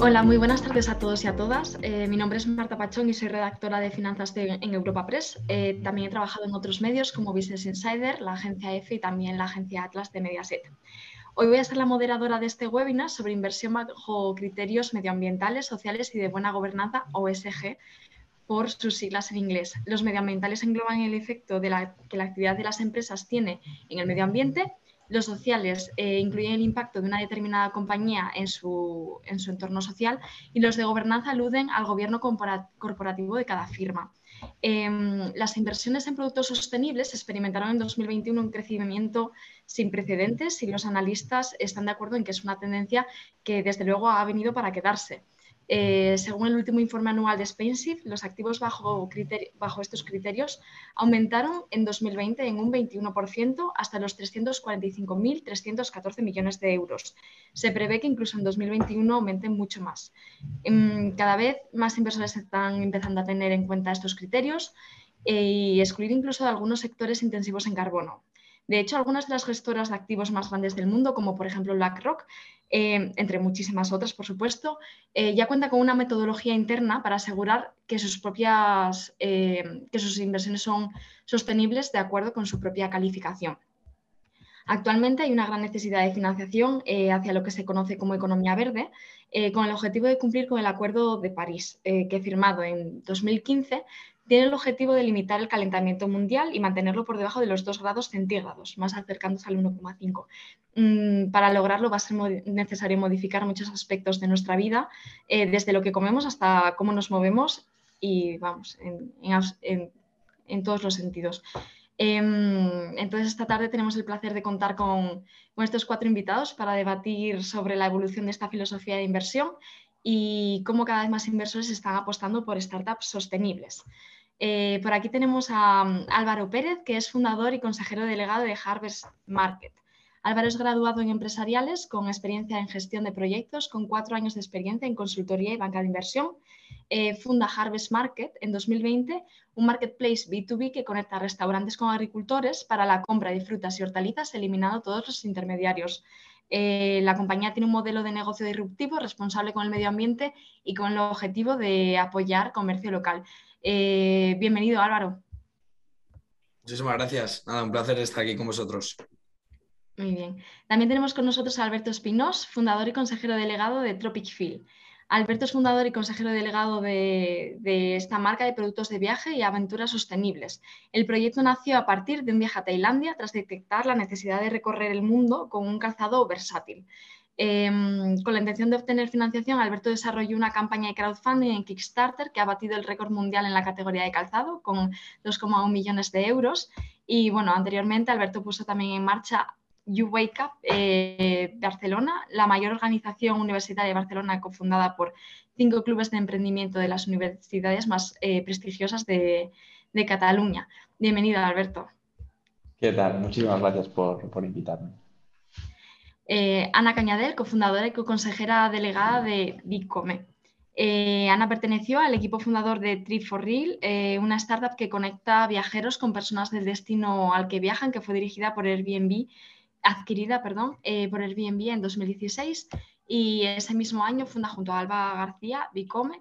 Hola, muy buenas tardes a todos y a todas. Eh, mi nombre es Marta Pachón y soy redactora de finanzas en Europa Press. Eh, también he trabajado en otros medios como Business Insider, la agencia EFE y también la agencia Atlas de Mediaset. Hoy voy a ser la moderadora de este webinar sobre inversión bajo criterios medioambientales, sociales y de buena gobernanza, OSG, por sus siglas en inglés. Los medioambientales engloban el efecto que la actividad de las empresas tiene en el medio ambiente. Los sociales eh, incluyen el impacto de una determinada compañía en su, en su, entorno social y los de gobernanza aluden al gobierno corporativo de cada firma. Eh, las inversiones en productos sostenibles experimentaron en 2021 un crecimiento sin precedentes y los analistas están de acuerdo en que es una tendencia que desde luego ha venido para quedarse. Eh, según el último informe anual de Spainship, los activos bajo, bajo, estos criterios aumentaron en 2020 en un 21% hasta los 345.314 millones de euros. Se prevé que incluso en 2021 aumenten mucho más. Em, cada vez más inversores están empezando a tener en cuenta estos criterios eh, y excluir incluso de algunos sectores intensivos en carbono. De hecho, algunas de las gestoras de activos más grandes del mundo, como por ejemplo BlackRock, eh, entre muchísimas otras, por supuesto, eh, ya cuenta con una metodología interna para asegurar que sus propias eh, que sus inversiones son sostenibles de acuerdo con su propia calificación. Actualmente hay una gran necesidad de financiación hacia lo que se conoce como economía verde, con el objetivo de cumplir con el Acuerdo de París, que firmado en 2015 tiene el objetivo de limitar el calentamiento mundial y mantenerlo por debajo de los 2 grados centígrados, más acercándose al 1,5. Mm, para lograrlo va a ser necesario modificar muchos aspectos de nuestra vida, eh, desde lo que comemos hasta cómo nos movemos y vamos, en, todos los sentidos. Em, entonces, esta tarde tenemos el placer de contar con, con estos cuatro invitados para debatir sobre la evolución de esta filosofía de inversión y cómo cada vez más inversores están apostando por startups sostenibles. Eh, por aquí tenemos a um, Álvaro Pérez, que es fundador y consejero delegado de Harvest Market. Álvaro es graduado en empresariales con experiencia en gestión de proyectos, con cuatro años de experiencia en consultoría y banca de inversión. Eh, funda Harvest Market en 2020, un marketplace B2B que conecta restaurantes con agricultores para la compra de frutas y hortalizas, eliminando todos los intermediarios. Eh, la compañía tiene un modelo de negocio disruptivo, responsable con el medio ambiente y con el objetivo de apoyar comercio local. Eh, bienvenido, Álvaro. Muchísimas gracias. Nada, un placer estar aquí con vosotros. Muy bien. También tenemos con nosotros a Alberto Espinós, fundador y consejero delegado de Tropic Field. Alberto es fundador y consejero delegado de, esta marca de productos de viaje y aventuras sostenibles. El proyecto nació a partir de un viaje a Tailandia tras detectar la necesidad de recorrer el mundo con un calzado versátil. Em, con la intención de obtener financiación, Alberto desarrolló una campaña de crowdfunding en Kickstarter que ha batido el récord mundial en la categoría de calzado con 2,1 millones de euros. Y bueno, anteriormente Alberto puso también en marcha You Wake Up eh, Barcelona, la mayor organización universitaria de Barcelona cofundada por cinco clubes de emprendimiento de las universidades más eh, prestigiosas de, Cataluña. Bienvenido, Alberto. ¿Qué tal? Muchísimas gracias por, por invitarme. Eh, Ana Cañadel, cofundadora y co-consejera delegada de Bitcome. Eh, Ana perteneció al equipo fundador de Trip for Real, eh, una startup que conecta viajeros con personas del destino al que viajan, que fue dirigida por Airbnb, adquirida perdón, por Airbnb en 2016 y ese mismo año funda junto a Alba García Bicome,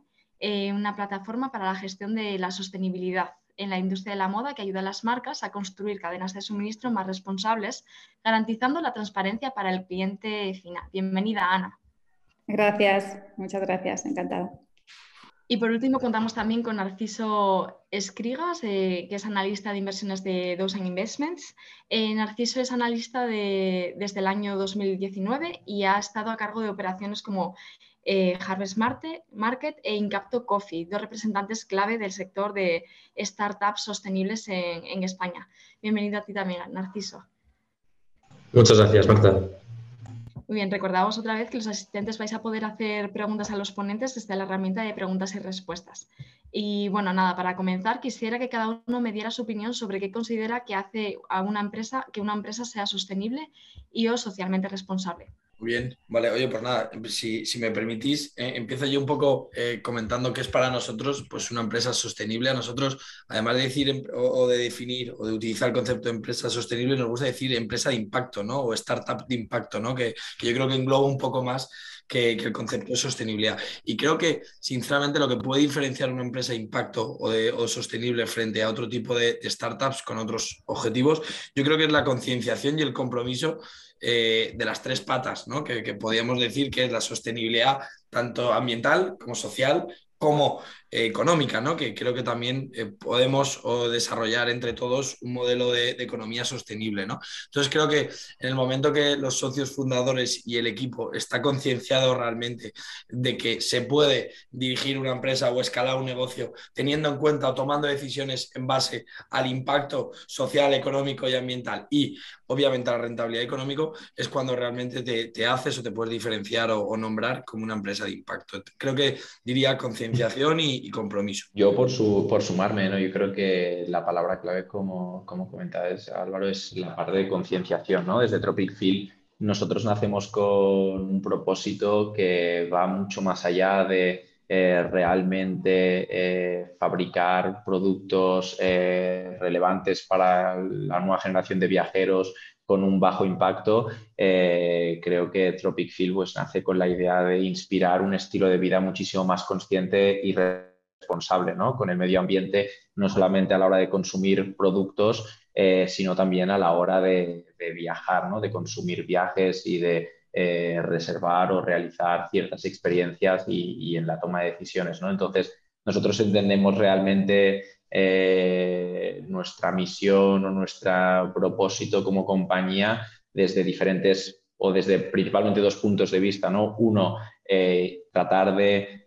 una plataforma para la gestión de la sostenibilidad en la industria de la moda que ayuda a las marcas a construir cadenas de suministro más responsables, garantizando la transparencia para el cliente final. Bienvenida, Ana. Gracias, muchas gracias, encantada. Y por último, contamos también con Narciso Escrigas, eh, que es analista de inversiones de Dozen Investments. Eh, Narciso es analista desde el año 2019 y ha estado a cargo de operaciones como eh, Harvest Market e Incapto Coffee, dos representantes clave del sector de startups sostenibles en, España. Bienvenido a ti también, Narciso. Muchas gracias, Marta. Muy bien, recordamos otra vez que los asistentes vais a poder hacer preguntas a los ponentes desde la herramienta de preguntas y respuestas. Y bueno, nada, para comenzar, quisiera que cada uno me diera su opinión sobre qué considera que hace a una empresa que una empresa sea sostenible y o socialmente responsable. Muy bien, vale. Oye, pues nada, si, me permitís, eh, empiezo yo un poco eh, comentando qué es para nosotros pues una empresa sostenible. A nosotros, además de decir em, o, de definir o de utilizar el concepto de empresa sostenible, nos gusta decir empresa de impacto, ¿no? O startup de impacto, ¿no? Que, yo creo que engloba un poco más que, el concepto de sostenibilidad. Y creo que, sinceramente, lo que puede diferenciar una empresa de impacto o, de, sostenible frente a otro tipo de startups con otros objetivos, yo creo que es la concienciación y el compromiso eh, de las tres patas, ¿no? que, que podríamos decir que es la sostenibilidad tanto ambiental como social como económica, ¿no? que creo que también eh, podemos desarrollar entre todos un modelo de, economía sostenible. ¿no? Entonces creo que en el momento que los socios fundadores y el equipo está concienciado realmente de que se puede dirigir una empresa o escalar un negocio teniendo en cuenta o tomando decisiones en base al impacto social, económico y ambiental y obviamente la rentabilidad económica, es cuando realmente te, haces o te puedes diferenciar o, nombrar como una empresa de impacto. Creo que diría concienciación y, compromiso. Yo por, su, por sumarme, ¿no? yo creo que la palabra clave, como, como comentabas Álvaro, es la parte de concienciación. ¿no? Desde Tropic Field nosotros nacemos con un propósito que va mucho más allá de eh, realmente eh, fabricar productos eh, relevantes para la nueva generación de viajeros con un bajo impacto, creo que Tropic Field pues, nace con la idea de inspirar un estilo de vida muchísimo más consciente y responsable ¿no? con el medio ambiente, no solamente a la hora de consumir productos, sino también a la hora de, viajar, ¿no? de consumir viajes y de eh, reservar o realizar ciertas experiencias y, en la toma de decisiones. ¿no? Entonces, nosotros entendemos realmente eh, nuestra misión o nuestro propósito como compañía desde diferentes o desde principalmente dos puntos de vista. ¿no? Uno, eh, tratar de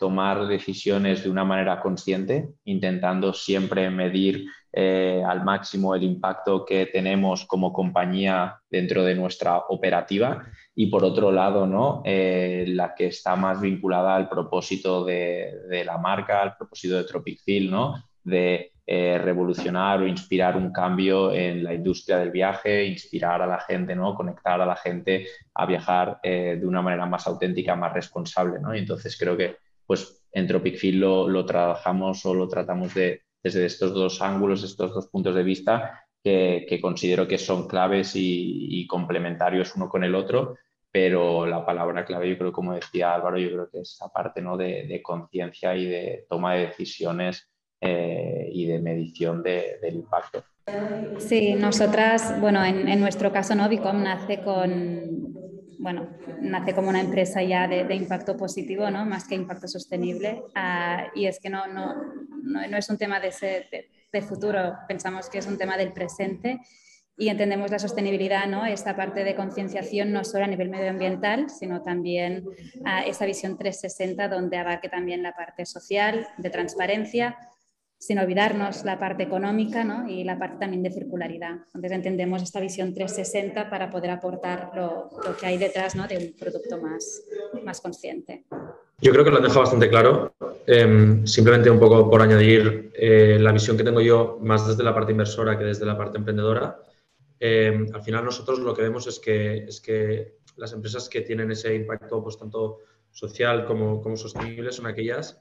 tomar decisiones de una manera consciente, intentando siempre medir eh, al máximo el impacto que tenemos como compañía dentro de nuestra operativa y por otro lado, ¿no? Eh, la que está más vinculada al propósito de, la marca, al propósito de Tropic Field, ¿no? de eh, revolucionar o inspirar un cambio en la industria del viaje, inspirar a la gente, ¿no? conectar a la gente a viajar de una manera más auténtica, más responsable. ¿no? Y entonces creo que pues, en Tropic Field lo trabajamos o lo tratamos de, desde estos dos ángulos, estos dos puntos de vista que, considero que son claves y, complementarios uno con el otro, pero la palabra clave, yo creo, como decía Álvaro, yo creo que es aparte ¿no? de, conciencia y de toma de decisiones eh, y de medición del impacto. Sí, nosotras, bueno, en, en nuestro caso, ¿no? Vicom nace con, bueno, nace como una empresa ya de, impacto positivo, ¿no? más que impacto sostenible. Ah, y es que no, no, no, es un tema de, de, futuro, pensamos que es un tema del presente y entendemos la sostenibilidad, ¿no? esta parte de concienciación no solo a nivel medioambiental, sino también a esa visión 360 donde abarque también la parte social, de transparencia, sin olvidarnos la parte económica ¿no? y la parte también de circularidad. Entonces entendemos esta visión 360 para poder aportar lo, lo que hay detrás ¿no? de un producto más, más consciente. Yo creo que lo han dejado bastante claro. Em, simplemente un poco por añadir eh, la visión que tengo yo más desde la parte inversora que desde la parte emprendedora. Em, al final nosotros lo que vemos es que, es que las empresas que tienen ese impacto pues, tanto social como, como sostenible son aquellas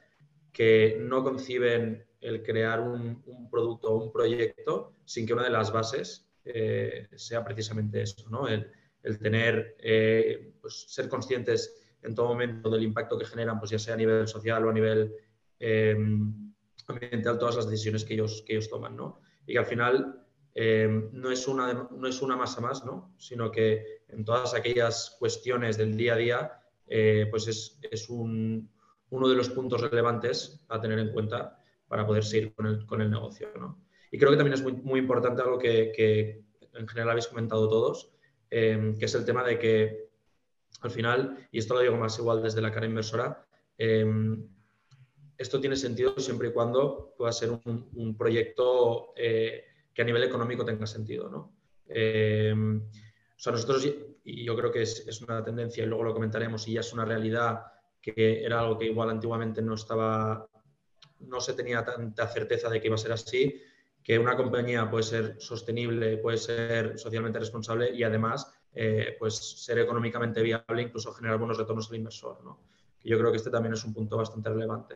que no conciben el crear un, producto o un proyecto sin que una de las bases eh, sea precisamente eso, ¿no? el, tener, eh, pues, ser conscientes en todo momento del impacto que generan, pues ya sea a nivel social o a nivel em, ambiental, todas las decisiones que ellos, que ellos toman, ¿no? Y que al final em, no, es una, no es una masa más, ¿no? Sino que en todas aquellas cuestiones del día a día, eh, pues es, es un, uno de los puntos relevantes a tener en cuenta para poder seguir con el, con el negocio. ¿no? Y creo que también es muy, muy importante algo que, que, en general habéis comentado todos, em, que es el tema de que al final, y esto lo digo más igual desde la cara inversora, em, esto tiene sentido siempre y cuando pueda ser un, un proyecto eh, que a nivel económico tenga sentido. ¿no? Em, o sea, nosotros, y yo creo que es, es, una tendencia, y luego lo comentaremos, y ya es una realidad que era algo que igual antiguamente no estaba no se tenía tanta certeza de que iba a ser así, que una compañía puede ser sostenible, puede ser socialmente responsable y además eh, pues ser económicamente viable, incluso generar buenos retornos al inversor. ¿no? yo creo que este también es un punto bastante relevante.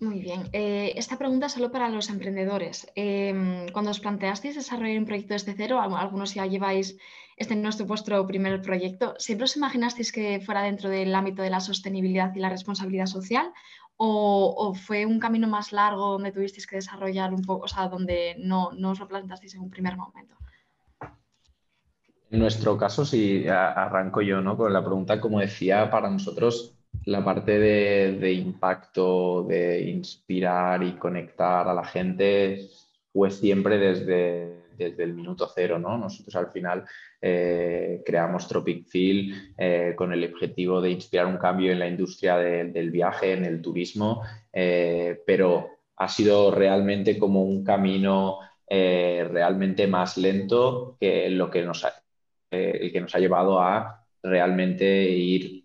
Muy bien. Eh, esta pregunta es solo para los emprendedores. Em, cuando os planteasteis desarrollar un proyecto desde cero, algunos ya lleváis este nuestro vuestro primer proyecto, ¿siempre os imaginasteis que fuera dentro del ámbito de la sostenibilidad y la responsabilidad social? ¿O, fue un camino más largo donde tuvisteis que desarrollar un poco, o sea, donde no, no os lo planteasteis en un primer momento? En nuestro caso, si arranco yo ¿no? con la pregunta, como decía, para nosotros la parte de, impacto, de inspirar y conectar a la gente fue siempre desde, desde el minuto cero. ¿no? Nosotros al final eh, creamos Tropic Feel eh, con el objetivo de inspirar un cambio en la industria del viaje, en el turismo, eh, pero ha sido realmente como un camino realmente más lento que lo que nos ha, el que nos ha llevado a realmente ir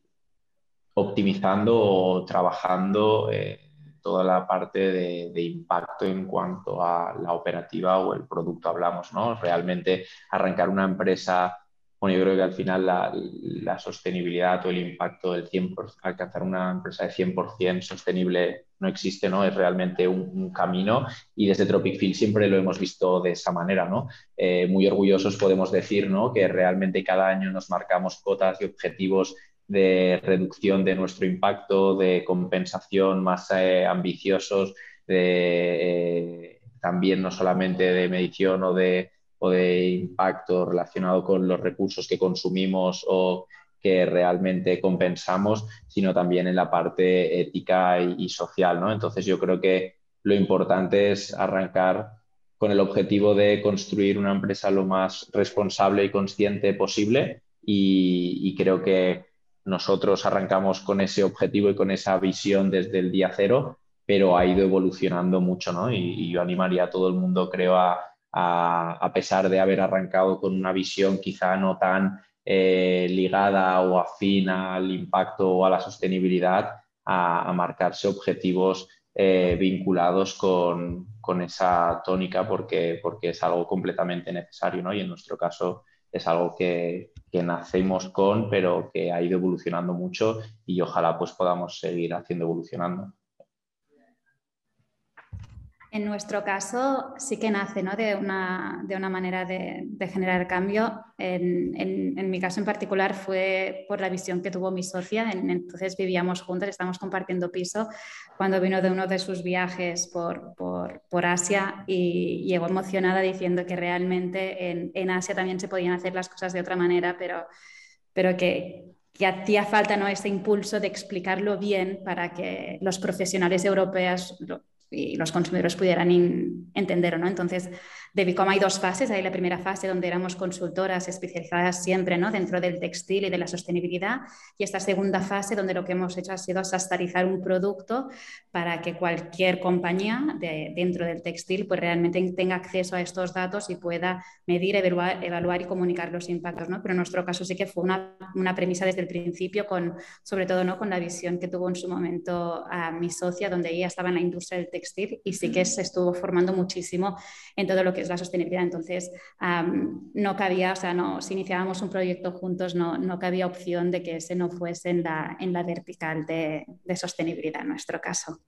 optimizando o trabajando eh, toda la parte de, impacto en cuanto a la operativa o el producto hablamos, ¿no? Realmente arrancar una empresa bueno, yo creo que al final la, sostenibilidad o el impacto del 100%, alcanzar una empresa de 100% sostenible no existe, ¿no? Es realmente un, camino y desde Tropic Field siempre lo hemos visto de esa manera, ¿no? Eh, muy orgullosos podemos decir, ¿no? Que realmente cada año nos marcamos cotas y objetivos de reducción de nuestro impacto, de compensación más eh, ambiciosos, de, eh, también no solamente de medición o de o de impacto relacionado con los recursos que consumimos o que realmente compensamos, sino también en la parte ética y, social. ¿no? Entonces yo creo que lo importante es arrancar con el objetivo de construir una empresa lo más responsable y consciente posible y, creo que nosotros arrancamos con ese objetivo y con esa visión desde el día cero, pero ha ido evolucionando mucho, ¿no? Y, yo animaría a todo el mundo, creo, a, a, pesar de haber arrancado con una visión quizá no tan eh, ligada o afín al impacto o a la sostenibilidad, a, marcarse objetivos eh, vinculados con, esa tónica porque, porque es algo completamente necesario ¿no? y en nuestro caso es algo que, que, nacemos con pero que ha ido evolucionando mucho y ojalá pues podamos seguir haciendo evolucionando. En nuestro caso sí que nace ¿no? de, una, de, una, manera de, generar cambio. En, en, mi caso en particular fue por la visión que tuvo mi socia. entonces vivíamos juntas, estábamos compartiendo piso cuando vino de uno de sus viajes por, por, por Asia y llegó emocionada diciendo que realmente en, en, Asia también se podían hacer las cosas de otra manera, pero, pero que, que hacía falta ¿no? ese impulso de explicarlo bien para que los profesionales europeos y los consumidores pudieran entender no. Entonces, de Bicom hay dos fases. Hay la primera fase donde éramos consultoras especializadas siempre ¿no? dentro del textil y de la sostenibilidad. Y esta segunda fase donde lo que hemos hecho ha sido sastarizar un producto para que cualquier compañía de, dentro del textil pues realmente tenga acceso a estos datos y pueda medir, evaluar, evaluar y comunicar los impactos. ¿no? Pero en nuestro caso sí que fue una, una, premisa desde el principio, con, sobre todo ¿no? con la visión que tuvo en su momento a mi socia, donde ella estaba en la industria del textil y sí que se estuvo formando muchísimo en todo lo que es la sostenibilidad. Entonces, no cabía, o sea, no, si iniciábamos un proyecto juntos, no, no cabía opción de que ese no fuese en la, en la vertical de, de sostenibilidad en nuestro caso.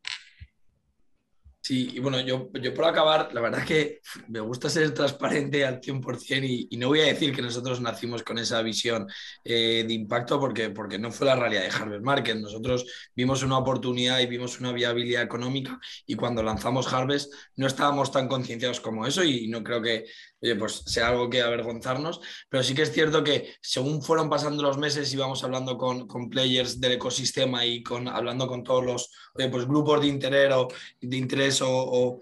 Sí, y bueno, yo, yo por acabar, la verdad que me gusta ser transparente al 100% y, y no voy a decir que nosotros nacimos con esa visión eh, de impacto porque, porque no fue la realidad de Harvest Market. Nosotros vimos una oportunidad y vimos una viabilidad económica y cuando lanzamos Harvest no estábamos tan concienciados como eso y no creo que oye, pues sea algo que avergonzarnos, pero sí que es cierto que según fueron pasando los meses íbamos hablando con, con players del ecosistema y con, hablando con todos los pues, grupos de interés o, de interés o, o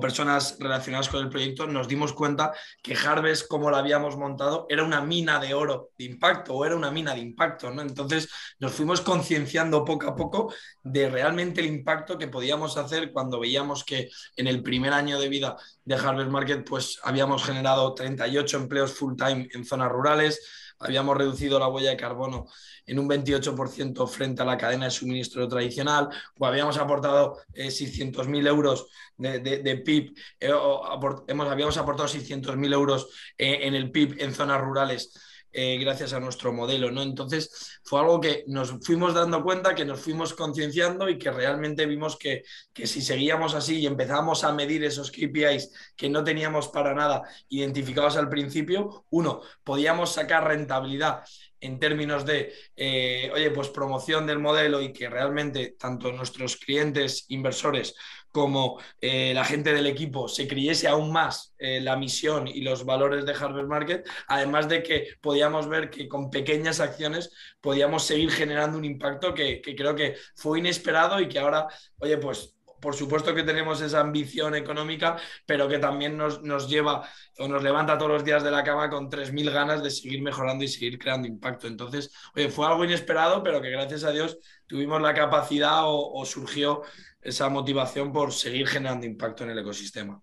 personas relacionadas con el proyecto, nos dimos cuenta que Harvest, como lo habíamos montado, era una mina de oro de impacto o era una mina de impacto, ¿no? Entonces nos fuimos concienciando poco a poco de realmente el impacto que podíamos hacer cuando veíamos que en el primer año de vida de Harvest Market, pues habíamos generado 38 empleos full time en zonas rurales, habíamos reducido la huella de carbono en un 28% frente a la cadena de suministro tradicional, o habíamos aportado 600.000 eh, euros de, de PIB, hemos, habíamos aportado 600.000 euros en el PIB en zonas rurales eh, gracias a nuestro modelo, ¿no? Entonces fue algo que nos fuimos dando cuenta, que nos fuimos concienciando y que realmente vimos que, que si seguíamos así y empezamos a medir esos KPIs que no teníamos para nada identificados al principio, uno, podíamos sacar rentabilidad en términos de, eh, oye, pues promoción del modelo y que realmente tanto nuestros clientes, inversores, como eh, la gente del equipo se creyese aún más eh, la misión y los valores de Harvard Market, además de que podíamos ver que con pequeñas acciones podíamos seguir generando un impacto que, que creo que fue inesperado y que ahora, oye, pues por supuesto que tenemos esa ambición económica, pero que también nos, nos, lleva o nos levanta todos los días de la cama con 3.000 ganas de seguir mejorando y seguir creando impacto. Entonces, oye, fue algo inesperado, pero que gracias a Dios tuvimos la capacidad o surgió esa motivación por seguir generando impacto en el ecosistema.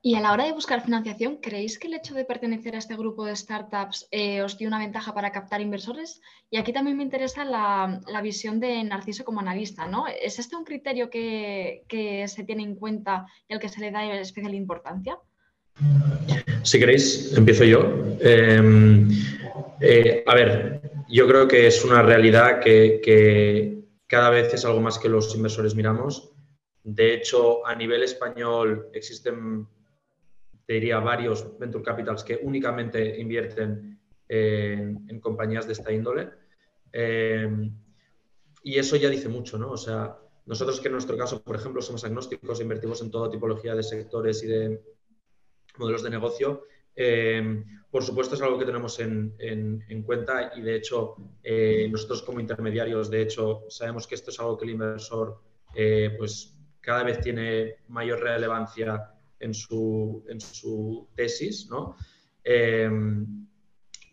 Y a la hora de buscar financiación, ¿creéis que el hecho de pertenecer a este grupo de startups eh, os dio una ventaja para captar inversores? Y aquí también me interesa la, visión de Narciso como analista, ¿no? ¿Es este un criterio que, se tiene en cuenta y al que se le da especial importancia? Si queréis, empiezo yo. Em, eh, a ver, yo creo que es una realidad que cada vez es algo más que los inversores miramos. De hecho, a nivel español existen, te diría, varios venture capitals que únicamente invierten en, compañías de esta índole. Eh, y eso ya dice mucho, ¿no? O sea, nosotros que en nuestro caso, por ejemplo, somos agnósticos, invertimos en toda tipología de sectores y de modelos de negocio, eh, por supuesto, es algo que tenemos en, cuenta y, de hecho, eh, nosotros como intermediarios, de hecho, sabemos que esto es algo que el inversor eh, pues, cada vez tiene mayor relevancia en su, en su tesis, ¿no?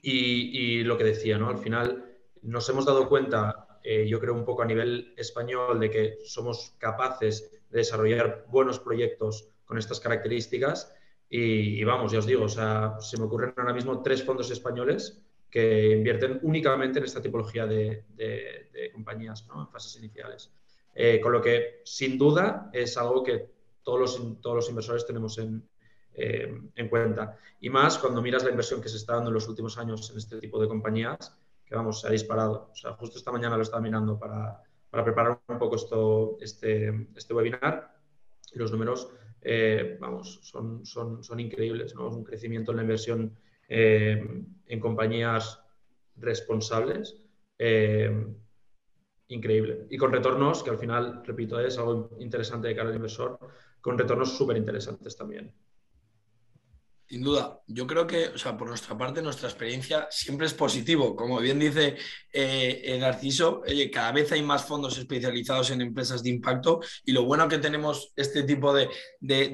Y, lo que decía, ¿no? Al final nos hemos dado cuenta, yo creo un poco a nivel español, de que somos capaces de desarrollar buenos proyectos con estas características y, vamos, ya os digo, o sea, se me ocurren ahora mismo tres fondos españoles que invierten únicamente en esta tipología de, compañías ¿no? en fases iniciales. Eh, con lo que, sin duda, es algo que todos los, todos los inversores tenemos en, eh, en, cuenta. Y más cuando miras la inversión que se está dando en los últimos años en este tipo de compañías, que vamos, se ha disparado. O sea, justo esta mañana lo estaba mirando para, para preparar un poco esto, este, este webinar y los números eh, vamos, son, son, son increíbles. ¿no? Un crecimiento en la inversión eh, en compañías responsables increíble. Y con retornos, que al final, repito, es algo interesante de cara al inversor, con retornos súper interesantes también. Sin duda, yo creo que, o sea, por nuestra parte, nuestra experiencia siempre es positivo. Como bien dice eh, Narciso, cada vez hay más fondos especializados en empresas de impacto y lo bueno que tenemos este tipo de,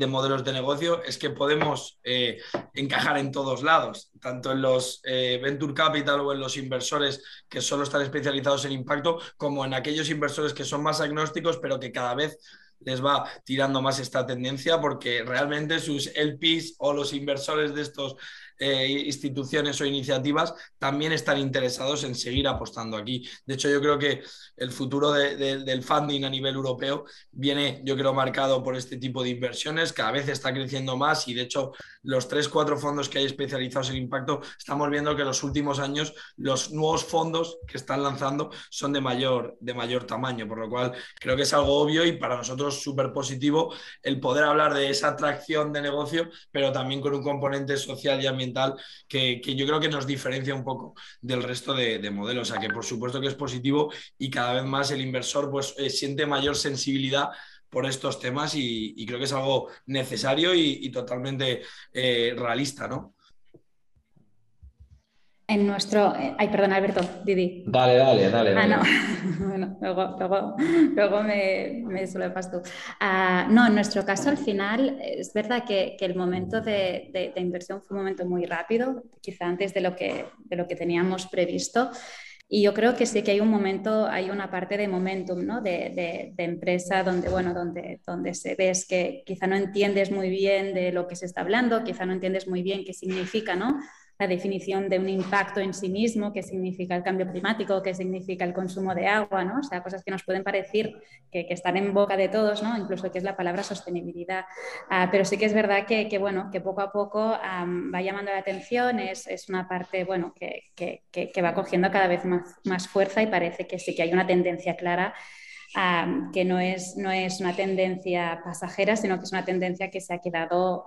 modelos de negocio es que podemos eh, encajar en todos lados, tanto en los eh, venture capital o en los inversores que solo están especializados en impacto, como en aquellos inversores que son más agnósticos, pero que cada vez les va tirando más esta tendencia porque realmente sus LPs o los inversores de estos eh, instituciones o iniciativas también están interesados en seguir apostando aquí. De hecho, yo creo que el futuro del funding a nivel europeo viene, yo creo, marcado por este tipo de inversiones. Cada vez está creciendo más y, de hecho, los tres, cuatro fondos que hay especializados en impacto, estamos viendo que en los últimos años los nuevos fondos que están lanzando son de mayor, de mayor tamaño, por lo cual creo que es algo obvio y para nosotros súper positivo el poder hablar de esa atracción de negocio, pero también con un componente social y ambiental que, yo creo que nos diferencia un poco del resto de, modelos. O sea, que por supuesto que es positivo y cada vez más el inversor pues, eh, siente mayor sensibilidad por estos temas y, creo que es algo necesario y, totalmente eh, realista, ¿no? En nuestro... Eh, ay, perdón, Alberto, Didi. Dale, dale, dale. Ah, no. bueno, luego, luego, luego me, me tú. Ah, no, en nuestro caso, al final, es verdad que, que el momento de, de, inversión fue un momento muy rápido, quizá antes de lo que, de lo que teníamos previsto. Y yo creo que sí que hay un momento, hay una parte de momentum, ¿no? De, de, empresa donde, bueno, donde, donde se ves que quizá no entiendes muy bien de lo que se está hablando, quizá no entiendes muy bien qué significa, ¿no? La definición de un impacto en sí mismo, qué significa el cambio climático, qué significa el consumo de agua, ¿no? O sea, cosas que nos pueden parecer que, están en boca de todos, ¿no? Incluso que es la palabra sostenibilidad. Ah, pero sí que es verdad que, que bueno, que poco a poco va llamando la atención, es, es una parte, bueno, que, que, va cogiendo cada vez más, más fuerza y parece que sí que hay una tendencia clara que no es, no es una tendencia pasajera, sino que es una tendencia que se ha quedado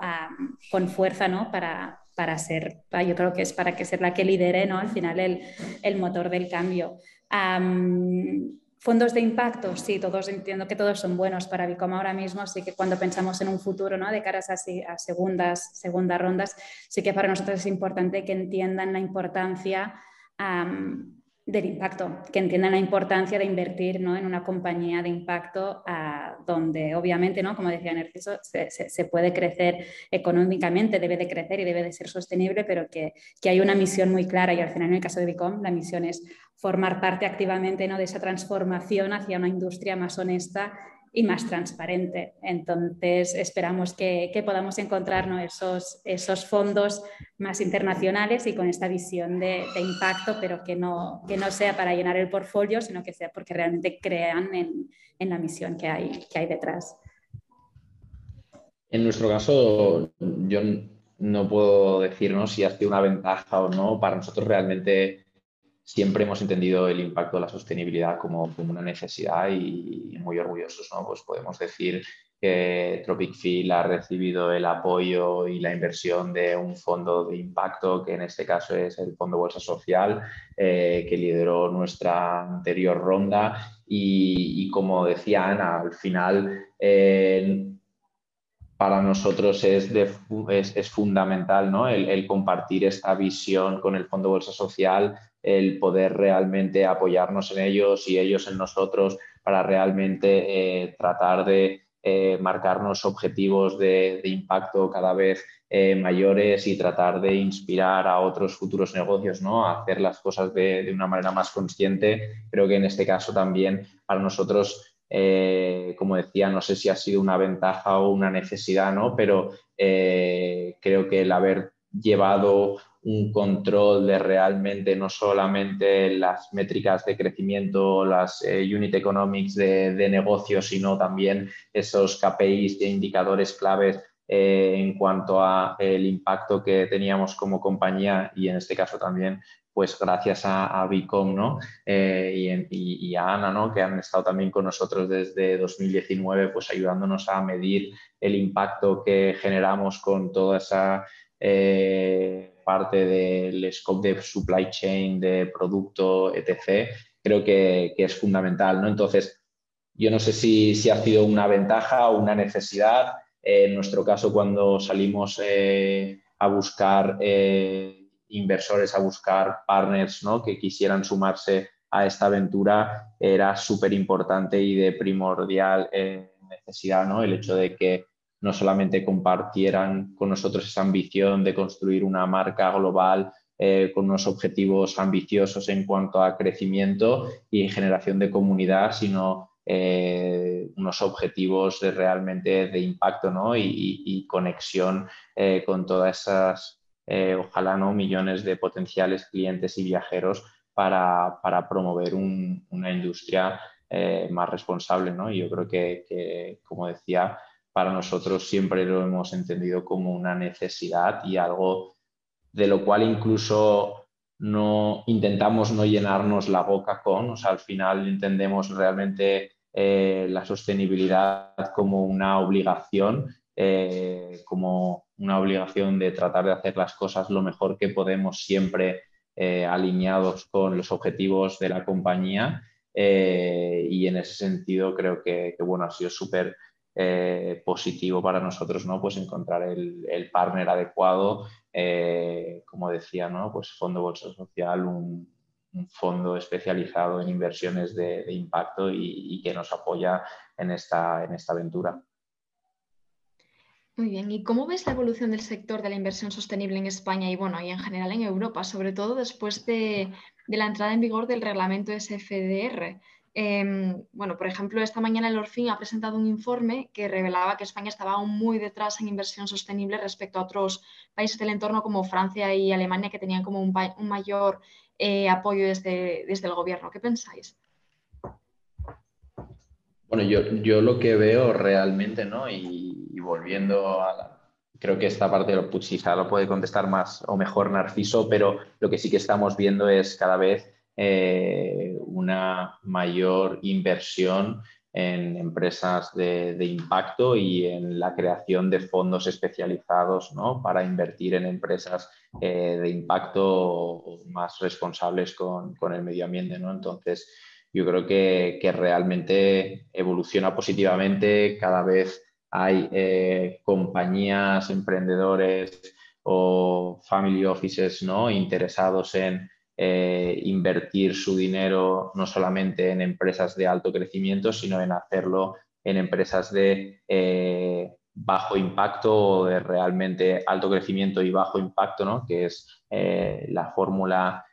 con fuerza ¿no? para, para ser, yo creo que es para que ser la que lidere ¿no? al final el, el motor del cambio. Fondos de impacto, sí, todos entiendo que todos son buenos para Bicom ahora mismo, sí que cuando pensamos en un futuro, ¿no? De caras a, a segundas, segundas rondas, sí que para nosotros es importante que entiendan la importancia del impacto, que entiendan la importancia de invertir ¿no? en una compañía de impacto ah, donde obviamente, ¿no? como decía Narciso, se, se, puede crecer económicamente, debe de crecer y debe de ser sostenible, pero que, que, hay una misión muy clara y al final en el caso de Bicom la misión es formar parte activamente ¿no? de esa transformación hacia una industria más honesta y más transparente. Entonces, esperamos que, podamos encontrar esos, esos fondos más internacionales y con esta visión de, impacto, pero que no, que no sea para llenar el portfolio, sino que sea porque realmente crean en, la misión que hay, que hay detrás. En nuestro caso, yo no puedo decirnos si ha sido una ventaja o no. Para nosotros realmente siempre hemos entendido el impacto de la sostenibilidad como, una necesidad y, muy orgullosos, ¿no? Pues podemos decir que Tropic Field ha recibido el apoyo y la inversión de un fondo de impacto, que en este caso es el Fondo Bolsa Social, eh, que lideró nuestra anterior ronda. Y, como decía Ana, al final eh, para nosotros es, fundamental ¿no? el, el, compartir esta visión con el Fondo Bolsa Social el poder realmente apoyarnos en ellos y ellos en nosotros para realmente eh, tratar de eh, marcarnos objetivos de, impacto cada vez eh, mayores y tratar de inspirar a otros futuros negocios ¿no? a hacer las cosas de, una manera más consciente. Creo que en este caso también para nosotros, como decía, no sé si ha sido una ventaja o una necesidad, ¿no? pero creo que el haber llevado un control de realmente no solamente las métricas de crecimiento, las eh, unit economics de, de negocio, sino también esos KPIs de indicadores claves eh, en cuanto a el impacto que teníamos como compañía y en este caso también pues gracias a, a ¿no? Eh, y, y, a Ana ¿no? que han estado también con nosotros desde 2019 pues ayudándonos a medir el impacto que generamos con toda esa parte del scope de supply chain, de producto, etc., creo que, es fundamental. ¿no? Entonces, yo no sé si, si, ha sido una ventaja o una necesidad. en nuestro caso, cuando salimos eh, a buscar eh, inversores, a buscar partners ¿no? que quisieran sumarse a esta aventura, era súper importante y de primordial eh, necesidad ¿no? el hecho de que no solamente compartieran con nosotros esa ambición de construir una marca global eh, con unos objetivos ambiciosos en cuanto a crecimiento y generación de comunidad, sino eh, unos objetivos realmente de impacto y, conexión eh, con todas esas, ojalá no, millones de potenciales clientes y viajeros para, promover una industria más responsable. ¿no? Y yo creo que como decía, para nosotros siempre lo hemos entendido como una necesidad y algo de lo cual incluso no intentamos no llenarnos la boca con, o sea, al final entendemos realmente eh, la sostenibilidad como una obligación, eh, como una obligación de tratar de hacer las cosas lo mejor que podemos siempre eh, alineados con los objetivos de la compañía. Y en ese sentido creo que, bueno, ha sido súper eh, positivo para nosotros, ¿no? Pues encontrar el, partner adecuado, eh, como decía, ¿no? Pues Fondo Bolsa Social, un, fondo especializado en inversiones de, impacto y, que nos apoya en esta, en esta aventura. Muy bien, ¿y cómo ves la evolución del sector de la inversión sostenible en España y bueno, y en general en Europa, sobre todo después de, de la entrada en vigor del reglamento SFDR? Em, bueno, por ejemplo, esta mañana el Orfin ha presentado un informe que revelaba que España estaba aún muy detrás en inversión sostenible respecto a otros países del entorno como Francia y Alemania que tenían como un, mayor eh, apoyo desde, desde, el gobierno. ¿Qué pensáis? Bueno, yo, yo lo que veo realmente, ¿no? Y, y volviendo a la, creo que esta parte pues, quizá lo puede contestar más o mejor Narciso, pero lo que sí que estamos viendo es cada vez eh, una mayor inversión en empresas de, impacto y en la creación de fondos especializados para invertir en empresas eh, de impacto más responsables con, el medio ambiente. ¿no? Entonces, yo creo que, que, realmente evoluciona positivamente. Cada vez hay eh, compañías, emprendedores o family offices ¿no? interesados en eh, invertir su dinero no solamente en empresas de alto crecimiento, sino en hacerlo en empresas de eh, bajo impacto o de realmente alto crecimiento y bajo impacto, ¿no? que es eh, la fórmula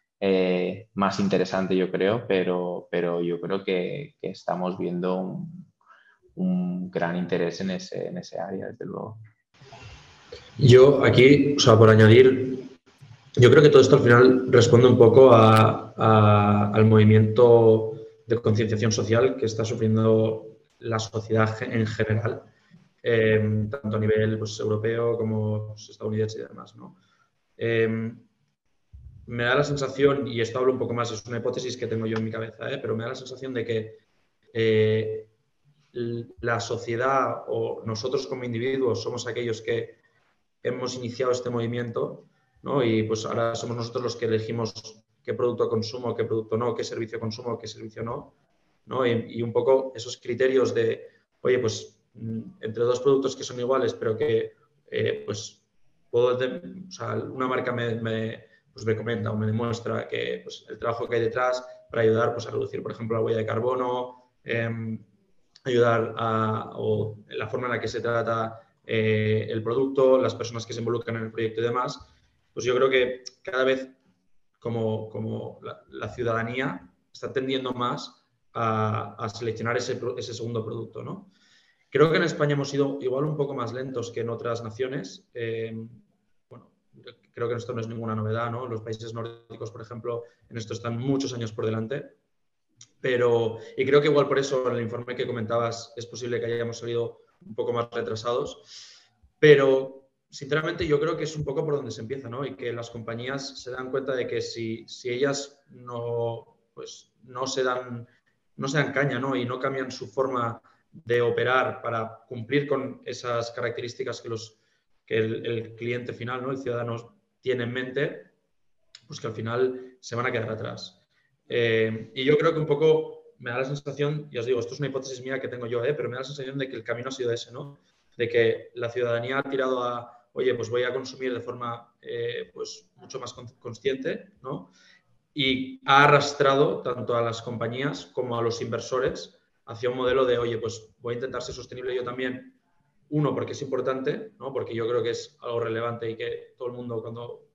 más interesante, yo creo, pero, pero yo creo que, estamos viendo un, gran interés en ese, en ese área, desde luego. Yo aquí, o sea, por añadir, yo creo que todo esto al final responde un poco al movimiento de concienciación social que está sufriendo la sociedad en general, em, tanto a nivel pues, europeo como pues, estadounidense y demás. Em, me da la sensación, y esto hablo un poco más, es una hipótesis que tengo yo en mi cabeza, ¿eh? pero me da la sensación de que eh, la sociedad o nosotros como individuos somos aquellos que hemos iniciado este movimiento y pues ahora somos nosotros los que elegimos qué producto consumo, qué producto no, qué servicio consumo, qué servicio no, ¿no? Y, un poco esos criterios de, oye, pues mm, entre dos productos que son iguales, pero que eh, pues puedo, una marca me, me, pues me comenta o me demuestra que pues, el trabajo que hay detrás para ayudar pues, a reducir, por ejemplo, la huella de carbono, em, ayudar a o la forma en la que se trata eh, el producto, las personas que se involucran en el proyecto y demás, pues yo creo que cada vez como, como la, ciudadanía está tendiendo más a, seleccionar ese, ese, segundo producto, ¿no? Creo que en España hemos sido igual un poco más lentos que en otras naciones. Eh, bueno, creo que esto no es ninguna novedad, ¿no? Los países nórdicos, por ejemplo, en esto están muchos años por delante. Pero, y creo que igual por eso en el informe que comentabas es posible que hayamos salido un poco más retrasados. Pero sinceramente yo creo que es un poco por donde se empieza, ¿no? Y que las compañías se dan cuenta de que si, si ellas no, pues, no, se dan, no se dan caña, ¿no? Y no cambian su forma de operar para cumplir con esas características que, los, que el, cliente final, ¿no? El ciudadano tiene en mente, pues que al final se van a quedar atrás. Eh, y yo creo que un poco me da la sensación, y os digo, esto es una hipótesis mía que tengo yo, ¿eh? pero me da la sensación de que el camino ha sido ese, ¿no? De que la ciudadanía ha tirado a, oye, pues voy a consumir de forma eh, pues mucho más consciente, ¿no? Y ha arrastrado tanto a las compañías como a los inversores hacia un modelo de, oye, pues voy a intentar ser sostenible yo también. Uno, porque es importante, ¿no? Porque yo creo que es algo relevante y que todo el mundo cuando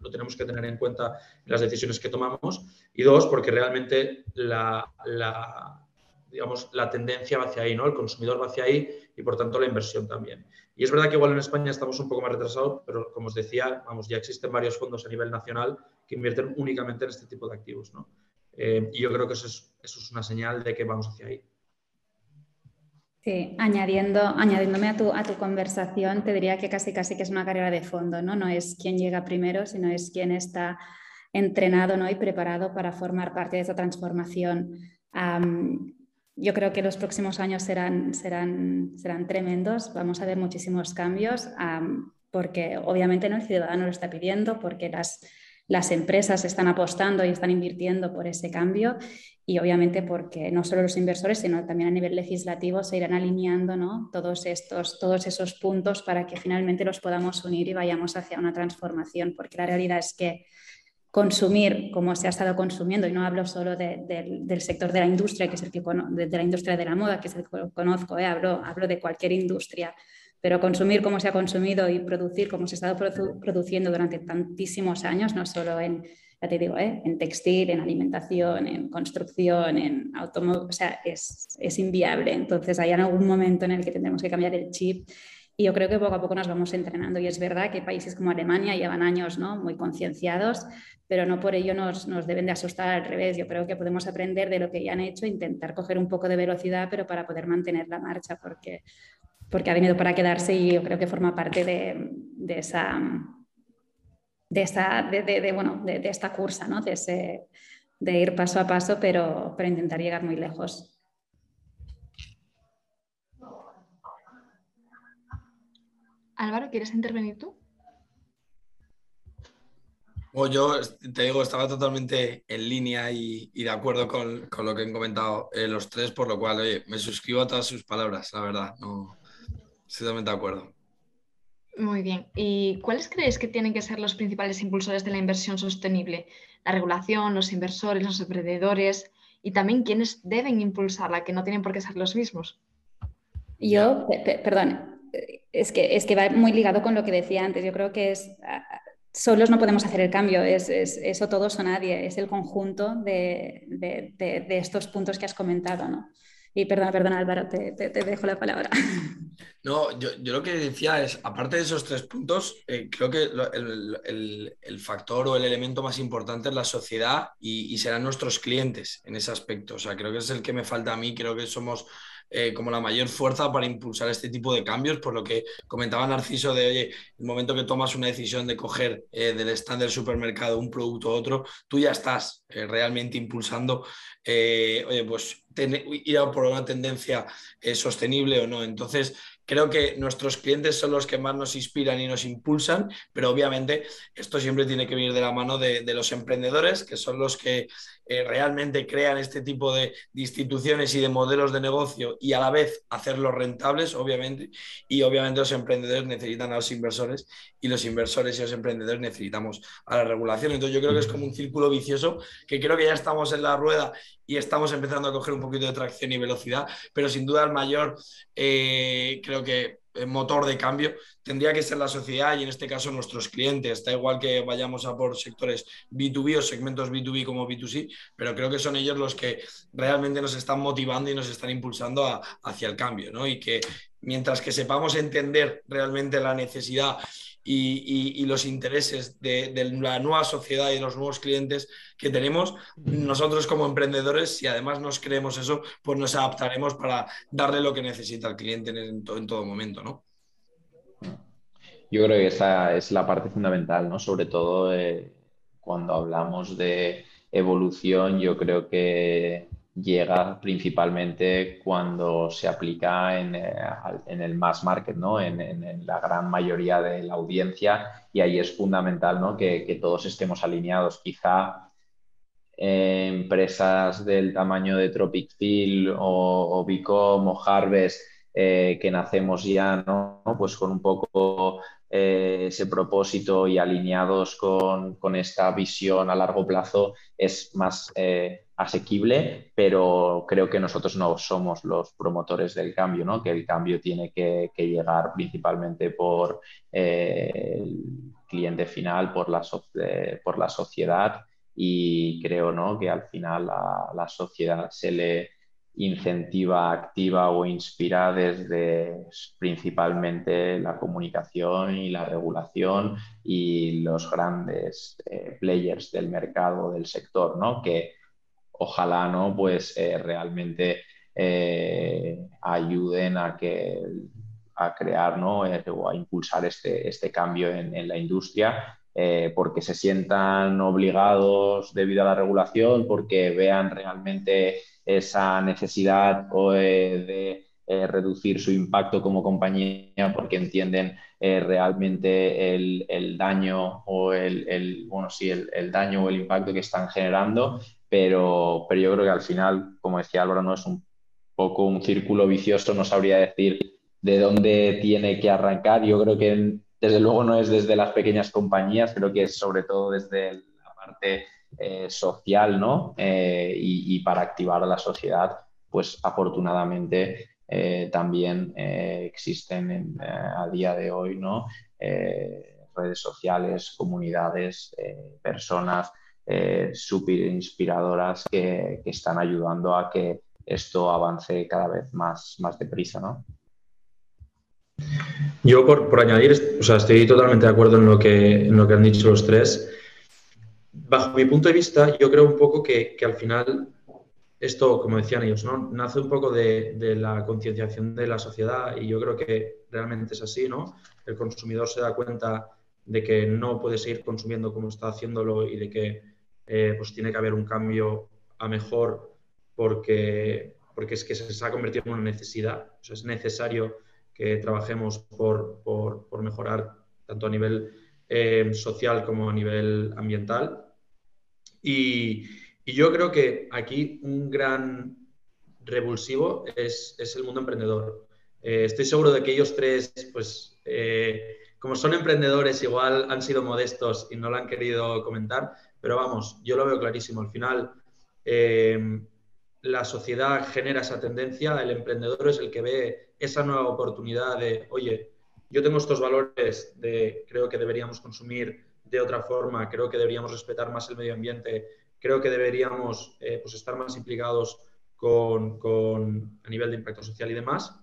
lo tenemos que tener en cuenta en las decisiones que tomamos. Y dos, porque realmente la, la, digamos, la tendencia va hacia ahí, ¿no? El consumidor va hacia ahí y por tanto la inversión también. Y es verdad que igual en España estamos un poco más retrasados, pero como os decía, vamos, ya existen varios fondos a nivel nacional que invierten únicamente en este tipo de activos. ¿no? Eh, y yo creo que eso es, eso es, una señal de que vamos hacia ahí. Sí, añadiendo, añadiéndome a tu, a tu conversación, te diría que casi casi que es una carrera de fondo, ¿no? No es quien llega primero, sino es quien está entrenado ¿no? y preparado para formar parte de esa transformación yo creo que los próximos años serán, serán, serán tremendos, vamos a ver muchísimos cambios, porque obviamente ¿no? el ciudadano lo está pidiendo, porque las, las empresas están apostando y están invirtiendo por ese cambio y obviamente porque no solo los inversores, sino también a nivel legislativo se irán alineando ¿no? todos, estos, todos esos puntos para que finalmente los podamos unir y vayamos hacia una transformación, porque la realidad es que consumir como se ha estado consumiendo, y no hablo solo del sector de la industria, que es el que de, la industria de la moda, que es el que conozco, ¿eh? hablo, hablo de cualquier industria, pero consumir como se ha consumido y producir como se ha estado produciendo durante tantísimos años, no solo en, ya te digo, ¿eh? en textil, en alimentación, en construcción, en automóvil, o sea, es, es inviable. Entonces hay algún momento en el que tendremos que cambiar el chip y yo creo que poco a poco nos vamos entrenando. Y es verdad que países como Alemania llevan años ¿no? muy concienciados, pero no por ello nos, nos, deben de asustar al revés. Yo creo que podemos aprender de lo que ya han hecho, intentar coger un poco de velocidad, pero para poder mantener la marcha, porque, porque ha venido para quedarse y yo creo que forma parte de, de esa, de, esa de, de, bueno, de, esta cursa, ¿no? de, ese, de ir paso a paso, pero, pero intentar llegar muy lejos. Álvaro, ¿quieres intervenir tú? Yo te digo, estaba totalmente en línea y, de acuerdo con, lo que han comentado eh, los tres, por lo cual, oye, me suscribo a todas sus palabras, la verdad. No, estoy totalmente de acuerdo. Muy bien. ¿Y cuáles creéis que tienen que ser los principales impulsores de la inversión sostenible? La regulación, los inversores, los emprendedores y también quiénes deben impulsarla, que no tienen por qué ser los mismos. Yo, perdón, es que, es que va muy ligado con lo que decía antes. Yo creo que es solos no podemos hacer el cambio, es, eso todos o nadie, es el conjunto de, estos puntos que has comentado. ¿no? Y perdona, perdona Álvaro, te, dejo la palabra. No, yo, lo que decía es, aparte de esos tres puntos, eh, creo que el, factor o el elemento más importante es la sociedad y, y serán nuestros clientes en ese aspecto. O sea, creo que es el que me falta a mí, creo que somos eh, como la mayor fuerza para impulsar este tipo de cambios, por lo que comentaba Narciso de, oye, el momento que tomas una decisión de coger eh, del stand del supermercado un producto u otro, tú ya estás eh, realmente impulsando, oye, pues ir a por una tendencia sostenible o no. Entonces, Creo que nuestros clientes son los que más nos inspiran y nos impulsan, pero obviamente esto siempre tiene que venir de la mano de, los emprendedores, que son los que eh, realmente crean este tipo de, instituciones y de modelos de negocio y a la vez hacerlos rentables, obviamente. Y obviamente los emprendedores necesitan a los inversores y los inversores y los emprendedores necesitamos a la regulación. Entonces yo creo que es como un círculo vicioso que creo que ya estamos en la rueda y estamos empezando a coger un poquito de tracción y velocidad, pero sin duda el mayor, eh, creo que motor de cambio tendría que ser la sociedad y en este caso nuestros clientes. Da igual que vayamos a por sectores B2B o segmentos B2B como B2C, pero creo que son ellos los que realmente nos están motivando y nos están impulsando hacia el cambio, ¿no? Y que mientras que sepamos entender realmente la necesidad y, los intereses de, la nueva sociedad y de los nuevos clientes que tenemos, nosotros como emprendedores, si además nos creemos eso, pues nos adaptaremos para darle lo que necesita el cliente en, todo momento, ¿no? Yo creo que esa es la parte fundamental, ¿no? Sobre todo eh, cuando hablamos de evolución, yo creo que llega principalmente cuando se aplica en, eh, el mass market, ¿no? En, la gran mayoría de la audiencia y ahí es fundamental ¿no? que, todos estemos alineados. Quizá eh, empresas del tamaño de Tropic Field o, o Bicom o Harvest eh, que nacemos ya ¿no? pues con un poco ese propósito y alineados con, con, esta visión a largo plazo es más asequible, pero creo que nosotros no somos los promotores del cambio, ¿no? que el cambio tiene que, llegar principalmente por eh, el cliente final, por la, por la sociedad y creo ¿no? que al final a la sociedad se le incentiva, activa o inspira desde principalmente la comunicación y la regulación y los grandes eh, players del mercado, del sector, ¿no? que ojalá no, pues eh, realmente eh, ayuden a que a crear ¿no? O a impulsar este, este cambio en, la industria porque se sientan obligados debido a la regulación, porque vean realmente esa necesidad de reducir su impacto como compañía, porque entienden realmente el, daño o el, bueno, sí, el, daño o el impacto que están generando pero, pero yo creo que al final, como decía Álvaro, no es un poco un círculo vicioso, no sabría decir de dónde tiene que arrancar. Yo creo que desde luego no es desde las pequeñas compañías, creo que es sobre todo desde la parte eh, social, ¿no? Eh, y, para activar a la sociedad, pues afortunadamente eh, también existen a día de hoy, ¿no? redes sociales, comunidades, personas súper inspiradoras que, están ayudando a que esto avance cada vez más, más deprisa, ¿no? Yo, por, añadir, o sea, estoy totalmente de acuerdo en lo, que, en lo que han dicho los tres. Bajo mi punto de vista, yo creo un poco que, al final esto, como decían ellos, nace un poco de, la concienciación de la sociedad y yo creo que realmente es así, ¿no? El consumidor se da cuenta de que no puede seguir consumiendo como está haciéndolo y de que eh, pues tiene que haber un cambio a mejor porque, porque es que se ha convertido en una necesidad. Es necesario que trabajemos por, por, mejorar tanto a nivel eh, social como a nivel ambiental. Y, yo creo que aquí un gran revulsivo es, es el mundo emprendedor. Eh, estoy seguro de que ellos tres, pues, como son emprendedores, igual han sido modestos y no lo han querido comentar, pero vamos, yo lo veo clarísimo. Al final, eh, la sociedad genera esa tendencia, el emprendedor es el que ve esa nueva oportunidad de, oye, yo tengo estos valores de creo que deberíamos consumir de otra forma, creo que deberíamos respetar más el medio ambiente, creo que deberíamos eh, pues estar más implicados con, a nivel de impacto social y demás.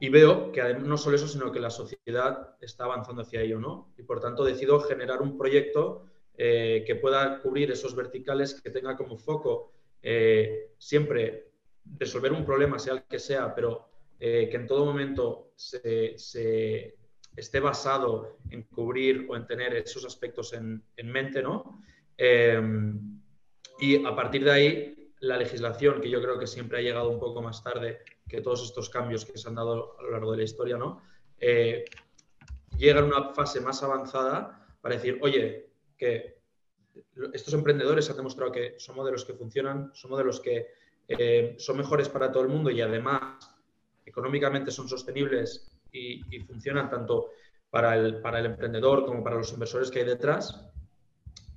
Y veo que no solo eso, sino que la sociedad está avanzando hacia ello, ¿no? Y por tanto decido generar un proyecto eh, que pueda cubrir esos verticales, que tenga como foco eh, siempre resolver un problema, sea el que sea, pero que en todo momento se, esté basado en cubrir o en tener esos aspectos en, en mente, ¿no? y a partir de ahí, la legislación, que yo creo que siempre ha llegado un poco más tarde, que todos estos cambios que se han dado a lo largo de la historia, ¿no? Eh, llega a una fase más avanzada para decir, oye, que estos emprendedores han demostrado que son modelos que funcionan, son modelos que eh, son mejores para todo el mundo y además económicamente son sostenibles y, y funcionan tanto para el, para el emprendedor como para los inversores que hay detrás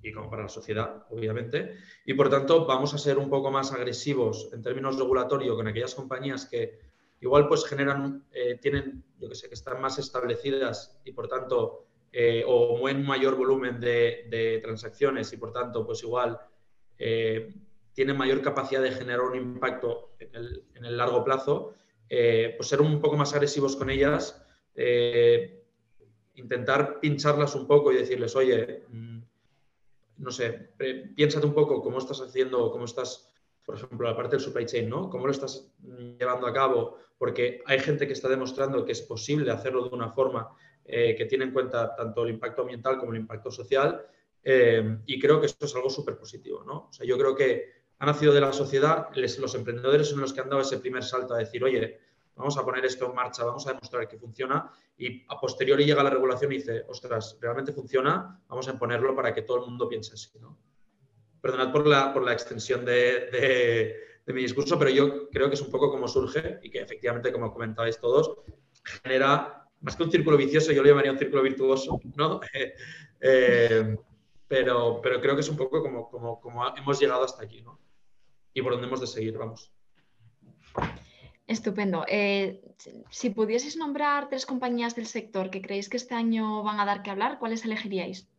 y como para la sociedad, obviamente. Y por tanto, vamos a ser un poco más agresivos en términos regulatorios con aquellas compañías que igual pues generan, eh, tienen, yo que sé, que están más establecidas y por tanto, eh, o un mayor volumen de, transacciones y por tanto, pues igual eh, tienen mayor capacidad de generar un impacto en el, en el largo plazo, pues ser un poco más agresivos con ellas, intentar pincharlas un poco y decirles, oye, mm, no sé, piénsate un poco cómo estás haciendo, cómo estás, por ejemplo, la parte del supply chain, ¿no? ¿Cómo lo estás llevando a cabo? Porque hay gente que está demostrando que es posible hacerlo de una forma eh, que tiene en cuenta tanto el impacto ambiental como el impacto social. Eh, y creo que esto es algo súper positivo, ¿no? O sea, yo creo que ha nacido de la sociedad, los emprendedores son los que han dado ese primer salto a decir, oye, vamos a poner esto en marcha, vamos a demostrar que funciona y a posteriori llega la regulación y dice, ostras, realmente funciona, vamos a imponerlo para que todo el mundo piense así. ¿no? Perdonad por la, por la extensión de, mi discurso, pero yo creo que es un poco como surge y que efectivamente, como comentabais todos, genera más que un círculo vicioso, yo lo llamaría un círculo virtuoso, ¿no? Eh, pero, pero creo que es un poco como, como, como hemos llegado hasta aquí, ¿no? Y por dónde hemos de seguir, vamos. Estupendo. Eh, si pudieseis nombrar tres compañías del sector que creéis que este año van a dar que hablar, ¿cuáles elegiríais?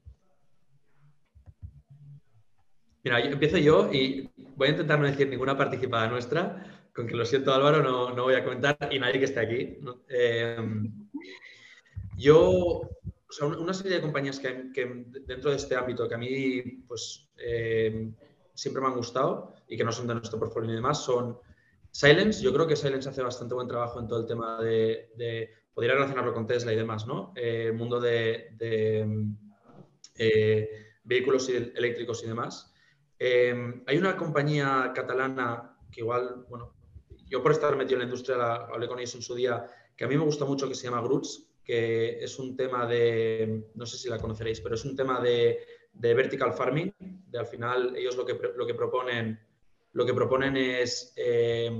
Mira, empiezo yo y voy a intentar no decir ninguna participada nuestra, con que lo siento Álvaro, no, voy a comentar y nadie que esté aquí. Em, yo, una serie de compañías que, dentro de este ámbito que a mí pues, em, siempre me han gustado y que no son de nuestro portfolio y demás son Silence, yo creo que Silence hace bastante buen trabajo en todo el tema de, podría relacionarlo con Tesla y demás, ¿no? Eh, el mundo de, eh, vehículos eléctricos y demás. Eh, hay una compañía catalana que igual, bueno, yo por estar metido en la industria hablé con ellos en su día, que a mí me gusta mucho, que se llama Gruts, que es un tema de, no sé si la conoceréis, pero es un tema de, vertical farming, de al final ellos lo que, lo que proponen lo que proponen es eh,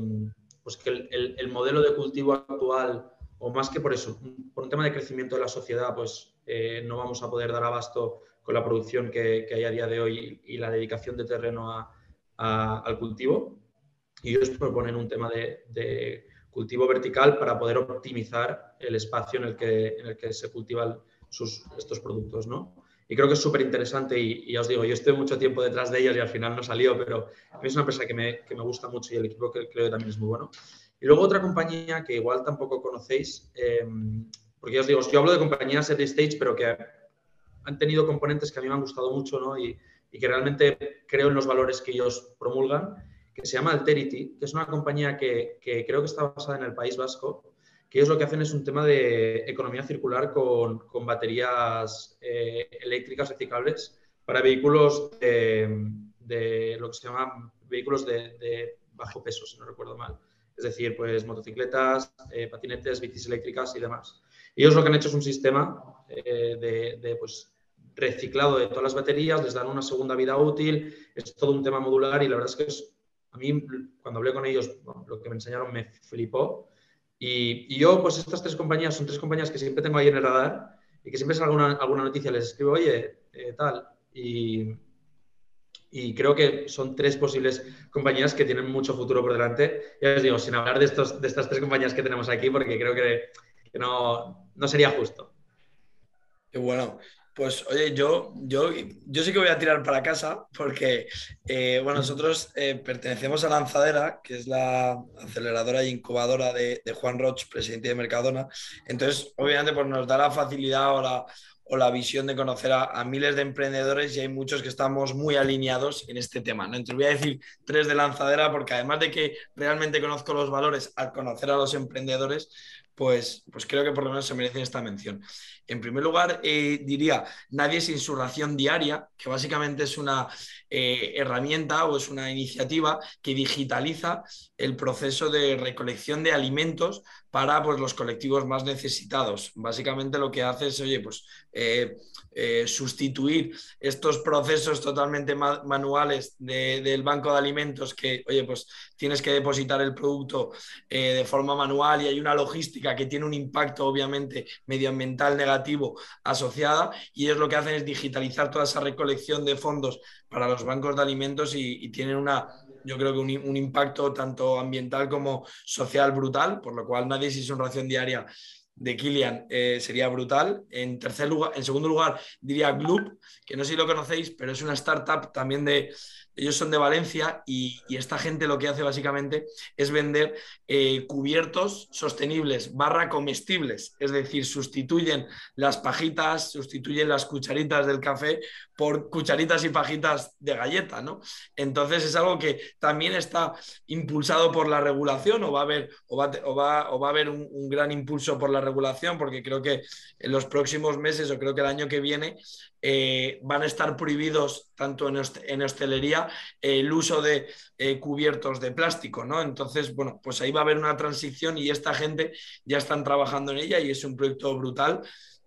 pues que el, modelo de cultivo actual, o más que por eso, por un tema de crecimiento de la sociedad, pues eh, no vamos a poder dar abasto con la producción que, hay a día de hoy y la dedicación de terreno al cultivo. Y ellos proponen un tema de, cultivo vertical para poder optimizar el espacio en el que, en el que se cultivan sus, estos productos. ¿no? y creo que es súper interesante y, ya os digo, yo estoy mucho tiempo detrás de ellas y al final no salió, pero es una empresa que me, que me gusta mucho y el equipo que creo que también es muy bueno. Y luego otra compañía que igual tampoco conocéis, eh, porque ya os digo, yo hablo de compañías early stage, pero que han tenido componentes que a mí me han gustado mucho ¿no? y que realmente creo en los valores que ellos promulgan, que se llama Alterity, que es una compañía que, que creo que está basada en el País Vasco que ellos lo que hacen es un tema de economía circular con, con baterías eh, eléctricas reciclables para vehículos de, lo que se llama vehículos de, bajo peso, si no recuerdo mal. Es decir, pues motocicletas, eh, patinetes, bicis eléctricas y demás. Ellos lo que han hecho es un sistema eh, de, pues, reciclado de todas las baterías, les dan una segunda vida útil, es todo un tema modular y la verdad es que es, a mí cuando hablé con ellos, lo que me enseñaron me flipó y, yo, pues estas tres compañías son tres compañías que siempre tengo ahí en el radar y que siempre sale alguna, alguna noticia, les escribo, oye, eh, tal. Y, y, creo que son tres posibles compañías que tienen mucho futuro por delante. Ya les digo, sin hablar de, estos, de estas tres compañías que tenemos aquí, porque creo que, que no, no sería justo. Qué bueno. Pues oye, yo, yo, yo sí que voy a tirar para casa porque, eh, bueno, nosotros eh, pertenecemos a Lanzadera, que es la aceleradora e incubadora de, Juan Roch, presidente de Mercadona. Entonces, obviamente, pues nos da la facilidad o la, o la visión de conocer a, miles de emprendedores y hay muchos que estamos muy alineados en este tema. ¿no? Entonces voy a decir tres de lanzadera porque además de que realmente conozco los valores al conocer a los emprendedores, pues, pues creo que por lo menos se merecen esta mención. En primer lugar, eh, diría Nadie sin su ración diaria, que básicamente es una eh, herramienta o es una iniciativa que digitaliza el proceso de recolección de alimentos para pues, los colectivos más necesitados. Básicamente lo que hace es, oye, pues eh, sustituir estos procesos totalmente manuales del banco de alimentos que, oye, pues tienes que depositar el producto de forma manual y hay una logística que tiene un impacto obviamente medioambiental negativo asociada y es lo que hacen es digitalizar toda esa recolección de fondos para los bancos de alimentos y, tienen una, yo creo que un, impacto tanto ambiental como social brutal, por lo cual nadie si son ración diaria de Kilian eh, sería brutal. En tercer lugar, en segundo lugar, diría Gloop, que no sé si lo conocéis, pero es una startup también de, ellos son de Valencia y, esta gente lo que hace básicamente es vender eh, cubiertos sostenibles barra comestibles, es decir, sustituyen las pajitas, sustituyen las cucharitas del café por cucharitas y pajitas de galleta, ¿no? Entonces es algo que también está impulsado por la regulación o va a haber, o va, a haber un, gran impulso por la regulación, porque creo que en los próximos meses o creo que el año que viene eh, van a estar prohibidos tanto en, en hostelería el uso de eh, cubiertos de plástico, ¿no? Entonces, bueno, pues ahí va a haber una transición y esta gente ya están trabajando en ella y es un proyecto brutal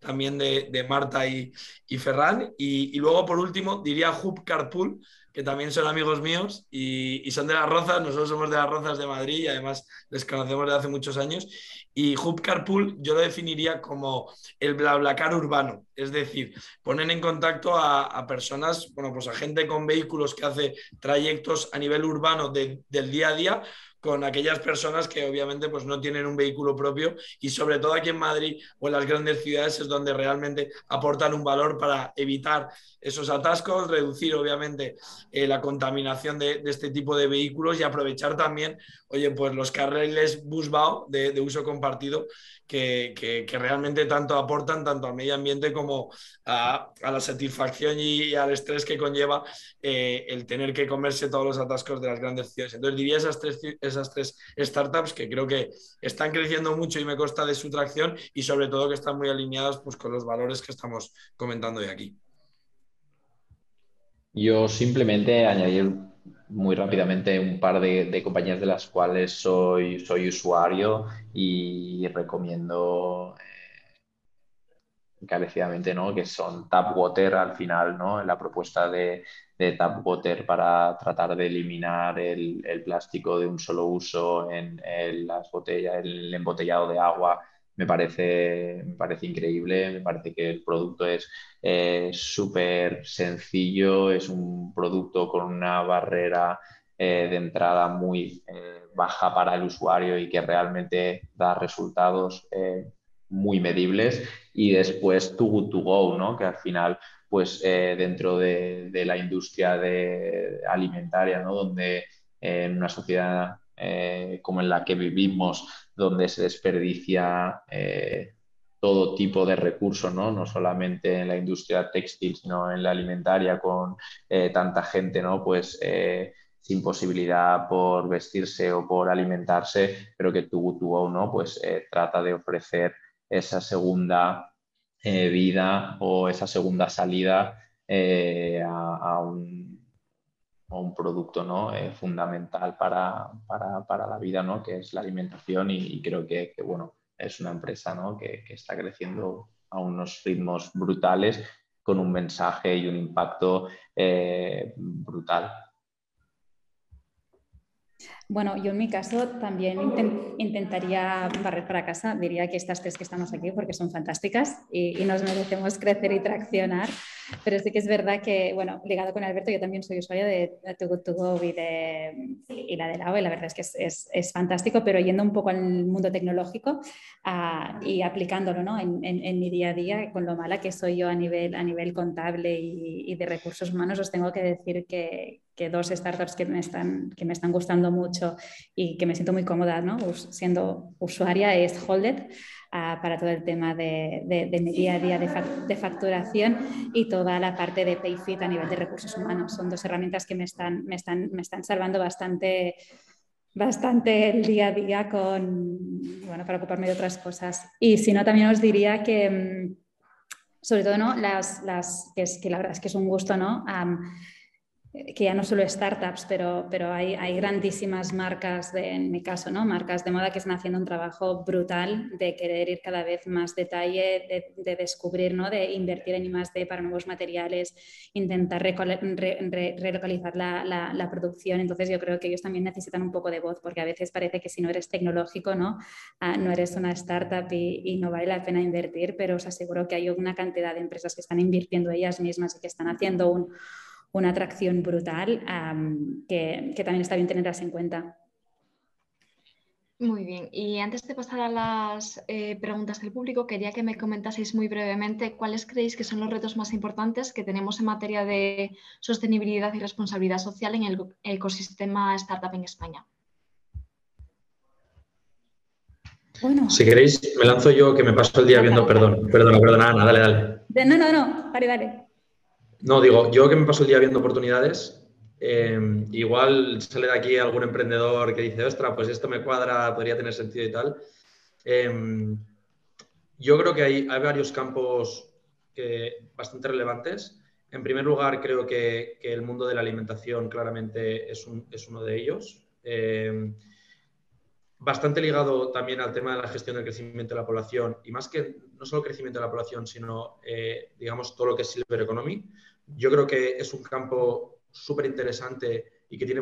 también de, Marta y, Ferran. Y, luego, por último, diría Hub Carpool, que también son amigos míos y, son de las Rozas, nosotros somos de las Rozas de Madrid y además les conocemos desde hace muchos años. Y Hub Carpool yo lo definiría como el BlaBlaCar urbano, es decir, ponen en contacto a, personas, bueno, pues a gente con vehículos que hace trayectos a nivel urbano del día a día con aquellas personas que obviamente pues, no tienen un vehículo propio y sobre todo aquí en Madrid o en las grandes ciudades es donde realmente aportan un valor para evitar esos atascos, reducir obviamente eh, la contaminación de, este tipo de vehículos y aprovechar también, oye, pues los carriles busbao de, de uso compartido que, que, realmente tanto aportan tanto al medio ambiente como a, a la satisfacción y, al estrés que conlleva eh, el tener que comerse todos los atascos de las grandes ciudades. Entonces diría esas tres, esas tres startups que creo que están creciendo mucho y me consta de su tracción y sobre todo que están muy alineadas pues, con los valores que estamos comentando de aquí. Yo simplemente añadir muy rápidamente un par de, compañías de las cuales soy, soy usuario y recomiendo eh, encarecidamente, ¿no? Que son Tapwater al final, ¿no? La propuesta de, de Tapwater para tratar de eliminar el, plástico de un solo uso en, en las botellas, el embotellado de agua me parece, me parece increíble, me parece que el producto es eh, súper sencillo, es un producto con una barrera eh, de entrada muy eh, baja para el usuario y que realmente da resultados muy medibles y después Too Good To Go, ¿no? que al final pues dentro de, de, la industria de, alimentaria, ¿no? donde en una sociedad como en la que vivimos, donde se desperdicia todo tipo de recursos, ¿no? no solamente en la industria textil, sino en la alimentaria con eh, tanta gente, ¿no? pues eh, sin posibilidad por vestirse o por alimentarse, pero que tu ¿no? pues eh, trata de ofrecer esa segunda vida o esa segunda salida a, un, producto ¿no? fundamental para, la vida, ¿no? que es la alimentación y, creo que, que bueno, es una empresa que, está creciendo a unos ritmos brutales con un mensaje y un impacto eh, brutal. Bueno, yo en mi caso también intentaría barrer para casa. Diría que estas tres que estamos aquí porque son fantásticas y, nos merecemos crecer y traccionar. Pero sí que es verdad que, bueno, ligado con Alberto, yo también soy usuaria de Too Good To Go y, y la de la y la verdad es que es, es, fantástico, pero yendo un poco al mundo tecnológico ah, y aplicándolo ¿no? en, en, mi día a día, con lo mala que soy yo a nivel, a nivel contable y, y de recursos humanos, os tengo que decir que, que dos startups que me, están, que me están gustando mucho y que me siento muy cómoda ¿no? siendo usuaria es Holded uh, para todo el tema de, de, mi día a día de, facturación y toda la parte de PayFit a nivel de recursos humanos. Son dos herramientas que me están, me están, me están salvando bastante bastante el día a día con, bueno, para ocuparme de otras cosas. Y si no, también os diría que, mm, sobre todo, ¿no? Las, las que, es, que la verdad es que es un gusto, ¿no? Que ya no solo startups, pero, pero hay, hay grandísimas marcas, de, en mi caso, ¿no? marcas de moda que están haciendo un trabajo brutal de querer ir cada vez más detalle, de, descubrir, ¿no? de invertir en I+.D. para nuevos materiales, intentar relocalizar la, la, producción. Entonces yo creo que ellos también necesitan un poco de voz, porque a veces parece que si no eres tecnológico, no, ah, no eres una startup y, y no vale la pena invertir, pero os aseguro que hay una cantidad de empresas que están invirtiendo ellas mismas y que están haciendo un una atracción brutal que, también está bien tenerlas en cuenta. Muy bien, y antes de pasar a las eh, preguntas del público, quería que me comentaseis muy brevemente cuáles creéis que son los retos más importantes que tenemos en materia de sostenibilidad y responsabilidad social en el ecosistema startup en España. Bueno. Si queréis, me lanzo yo que me paso el día viendo, perdón, perdona, perdona, Ana, dale, dale. No, no, no, vale, vale. No, digo, yo que me paso el día viendo oportunidades, eh, igual sale de aquí algún emprendedor que dice, ostra, pues esto me cuadra, podría tener sentido y tal. Eh, yo creo que hay, varios campos bastante relevantes. En primer lugar, creo que, el mundo de la alimentación claramente es, uno de ellos. Eh, bastante ligado también al tema de la gestión del crecimiento de la población y más que no solo crecimiento de la población, sino, digamos, todo lo que es Silver Economy. Yo creo que es un campo súper interesante y que tiene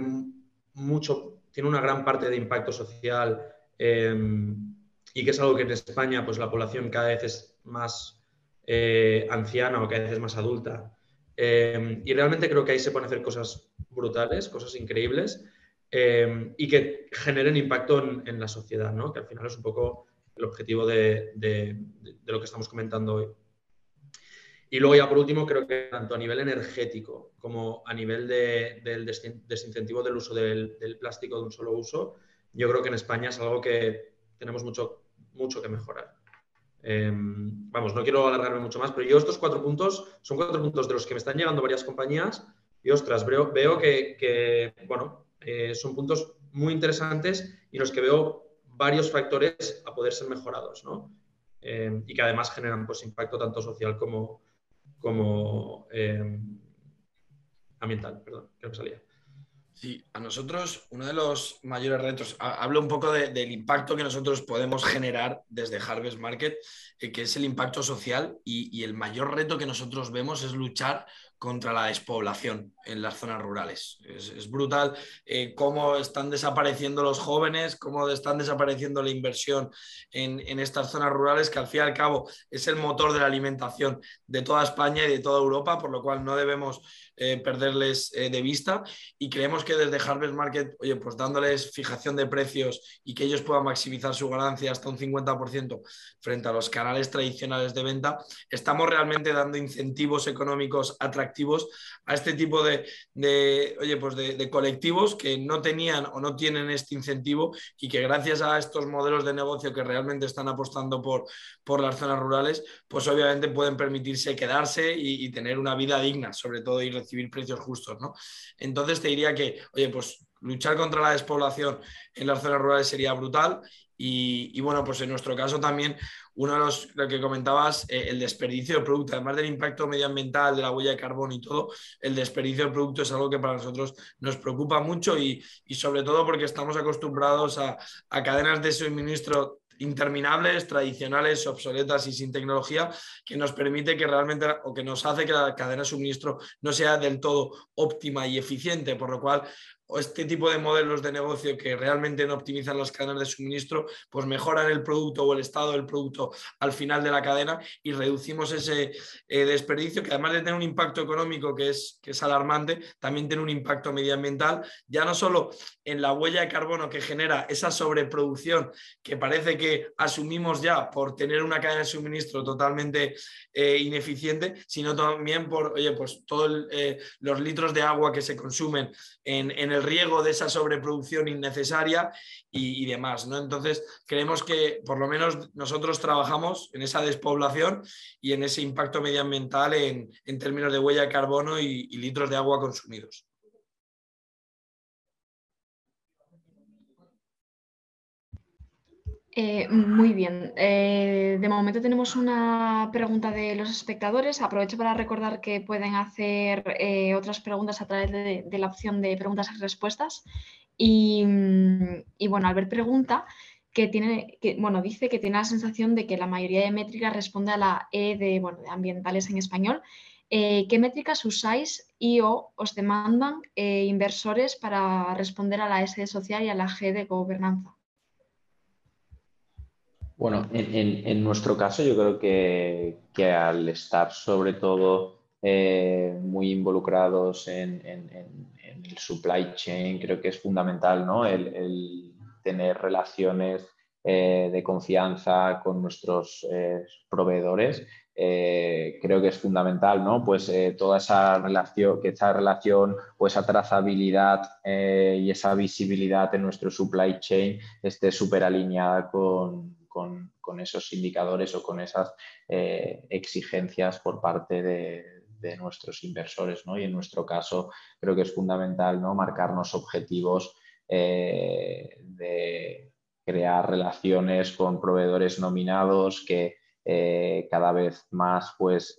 mucho, tiene una gran parte de impacto social em, y que es algo que en España pues la población cada vez es más eh, anciana o cada vez es más adulta. Em, y realmente creo que ahí se pueden hacer cosas brutales, cosas increíbles em, y que generen impacto en, la sociedad, ¿no? que al final es un poco el objetivo de lo que estamos comentando hoy. Y luego ya por último, creo que tanto a nivel energético como a nivel del desincentivo del uso del, plástico de un solo uso, yo creo que en España es algo que tenemos mucho, mucho que mejorar. Em, vamos, no quiero alargarme mucho más, pero yo estos cuatro puntos son cuatro puntos de los que me están llegando varias compañías y ostras, veo, veo que, bueno, eh, son puntos muy interesantes y los que veo varios factores a poder ser mejorados, ¿no? Em, y que además generan pues, impacto tanto social como, como eh, ambiental, perdón, que me salía. Sí, a nosotros uno de los mayores retos, hablo un poco del impacto que nosotros podemos generar desde Harvest Market, eh, que es el impacto social y, el mayor reto que nosotros vemos es luchar contra la despoblación en las zonas rurales. Es, brutal eh, cómo están desapareciendo los jóvenes, cómo están desapareciendo la inversión en, estas zonas rurales, que al fin y al cabo es el motor de la alimentación de toda España y de toda Europa, por lo cual no debemos eh, perderles eh, de vista. Y creemos que desde Harvest Market, oye, pues dándoles fijación de precios y que ellos puedan maximizar su ganancia hasta un 50% frente a los canales tradicionales de venta, estamos realmente dando incentivos económicos atractivos a este tipo de, oye, pues de, colectivos que no tenían o no tienen este incentivo y que gracias a estos modelos de negocio que realmente están apostando por, por las zonas rurales, pues obviamente pueden permitirse quedarse y, y tener una vida digna, sobre todo, y recibir precios justos, ¿no? Entonces te diría que, oye, pues luchar contra la despoblación en las zonas rurales sería brutal y, bueno, pues en nuestro caso también, uno de los lo que comentabas, eh, el desperdicio de producto, además del impacto medioambiental, de la huella de carbono y todo, el desperdicio de producto es algo que para nosotros nos preocupa mucho y, sobre todo porque estamos acostumbrados a, a cadenas de suministro interminables, tradicionales, obsoletas y sin tecnología, que nos permite que realmente o que nos hace que la cadena de suministro no sea del todo óptima y eficiente, por lo cual o este tipo de modelos de negocio que realmente no optimizan las cadenas de suministro, pues mejoran el producto o el estado del producto al final de la cadena y reducimos ese eh, desperdicio que además de tener un impacto económico que es, alarmante, también tiene un impacto medioambiental, ya no solo en la huella de carbono que genera esa sobreproducción que parece que asumimos ya por tener una cadena de suministro totalmente eh, ineficiente, sino también por, oye, pues todos eh, los litros de agua que se consumen en, en el riego de esa sobreproducción innecesaria y, demás. ¿no? Entonces, creemos que por lo menos nosotros trabajamos en esa despoblación y en ese impacto medioambiental en, términos de huella de carbono y litros de agua consumidos. Eh, muy bien. Eh, de momento tenemos una pregunta de los espectadores. Aprovecho para recordar que pueden hacer eh, otras preguntas a través de, la opción de preguntas y respuestas. Y, bueno, Albert pregunta que tiene, que, bueno, dice que tiene la sensación de que la mayoría de métricas responde a la E de, bueno, de ambientales en español. ¿Qué métricas usáis y o os demandan inversores para responder a la S de social y a la G de gobernanza? Bueno, en, nuestro caso yo creo que, al estar sobre todo eh, muy involucrados en, el supply chain, creo que es fundamental ¿no? el, tener relaciones eh, de confianza con nuestros eh, proveedores. creo que es fundamental, ¿no? Pues toda esa relación, que esa relación o esa trazabilidad y esa visibilidad en nuestro supply chain esté súper alineada con, con, esos indicadores o con esas eh, exigencias por parte de, nuestros inversores. Y en nuestro caso creo que es fundamental ¿no? marcarnos objetivos eh, de crear relaciones con proveedores nominados que eh, cada vez más pues,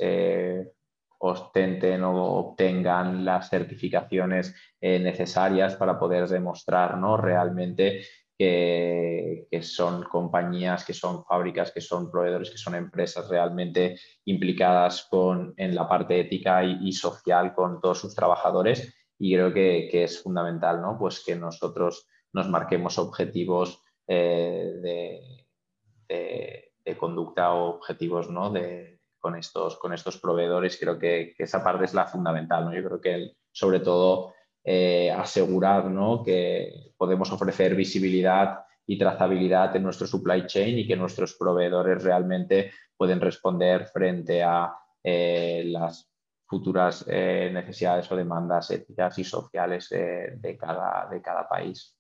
ostenten o obtengan las certificaciones necesarias para poder demostrar ¿no? realmente que, son compañías, que son fábricas, que son proveedores, que son empresas realmente implicadas con, en la parte ética y, social con todos sus trabajadores. Y creo que, es fundamental ¿no? pues que nosotros nos marquemos objetivos eh, de, de, conducta o objetivos ¿no? de, con, estos, con estos proveedores. Creo que, esa parte es la fundamental. ¿no? Yo creo que sobre todo eh, asegurar que podemos ofrecer visibilidad y trazabilidad en nuestro supply chain y que nuestros proveedores realmente pueden responder frente a eh, las futuras eh, necesidades o demandas éticas y sociales de, cada, de cada país.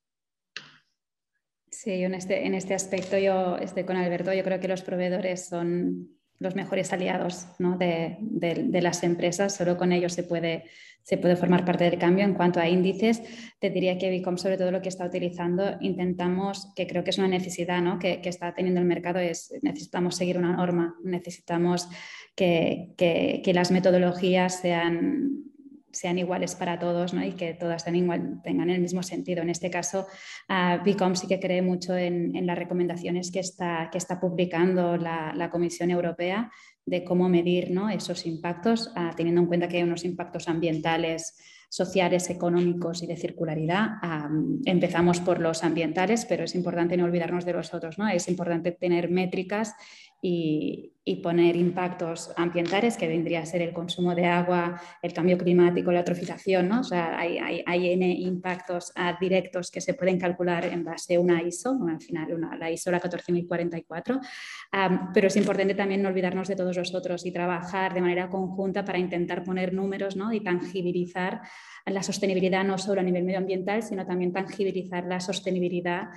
Sí, en este, en este aspecto yo estoy con Alberto. Yo creo que los proveedores son los mejores aliados de, de, las empresas. Solo con ellos se puede, se puede formar parte del cambio. En cuanto a índices, te diría que Vicom, sobre todo lo que está utilizando, intentamos, que creo que es una necesidad ¿no? que, está teniendo el mercado, es necesitamos seguir una norma, necesitamos que, que las metodologías sean sean iguales para todos ¿no? y que todas tengan, el mismo sentido. En este caso, uh, sí que cree mucho en, las recomendaciones que está, que está publicando la, Comisión Europea de cómo medir ¿no? esos impactos, ah, teniendo en cuenta que hay unos impactos ambientales, sociales, económicos y de circularidad. empezamos por los ambientales, pero es importante no olvidarnos de los otros. ¿no? Es importante tener métricas y, poner impactos ambientales, que vendría a ser el consumo de agua, el cambio climático, la eutrofización, ¿no? O sea, hay, hay, N impactos directos que se pueden calcular en base a una ISO, al final la ISO la 14044, pero es importante también no olvidarnos de todos los otros y trabajar de manera conjunta para intentar poner números ¿no? y tangibilizar la sostenibilidad no solo a nivel medioambiental, sino también tangibilizar la sostenibilidad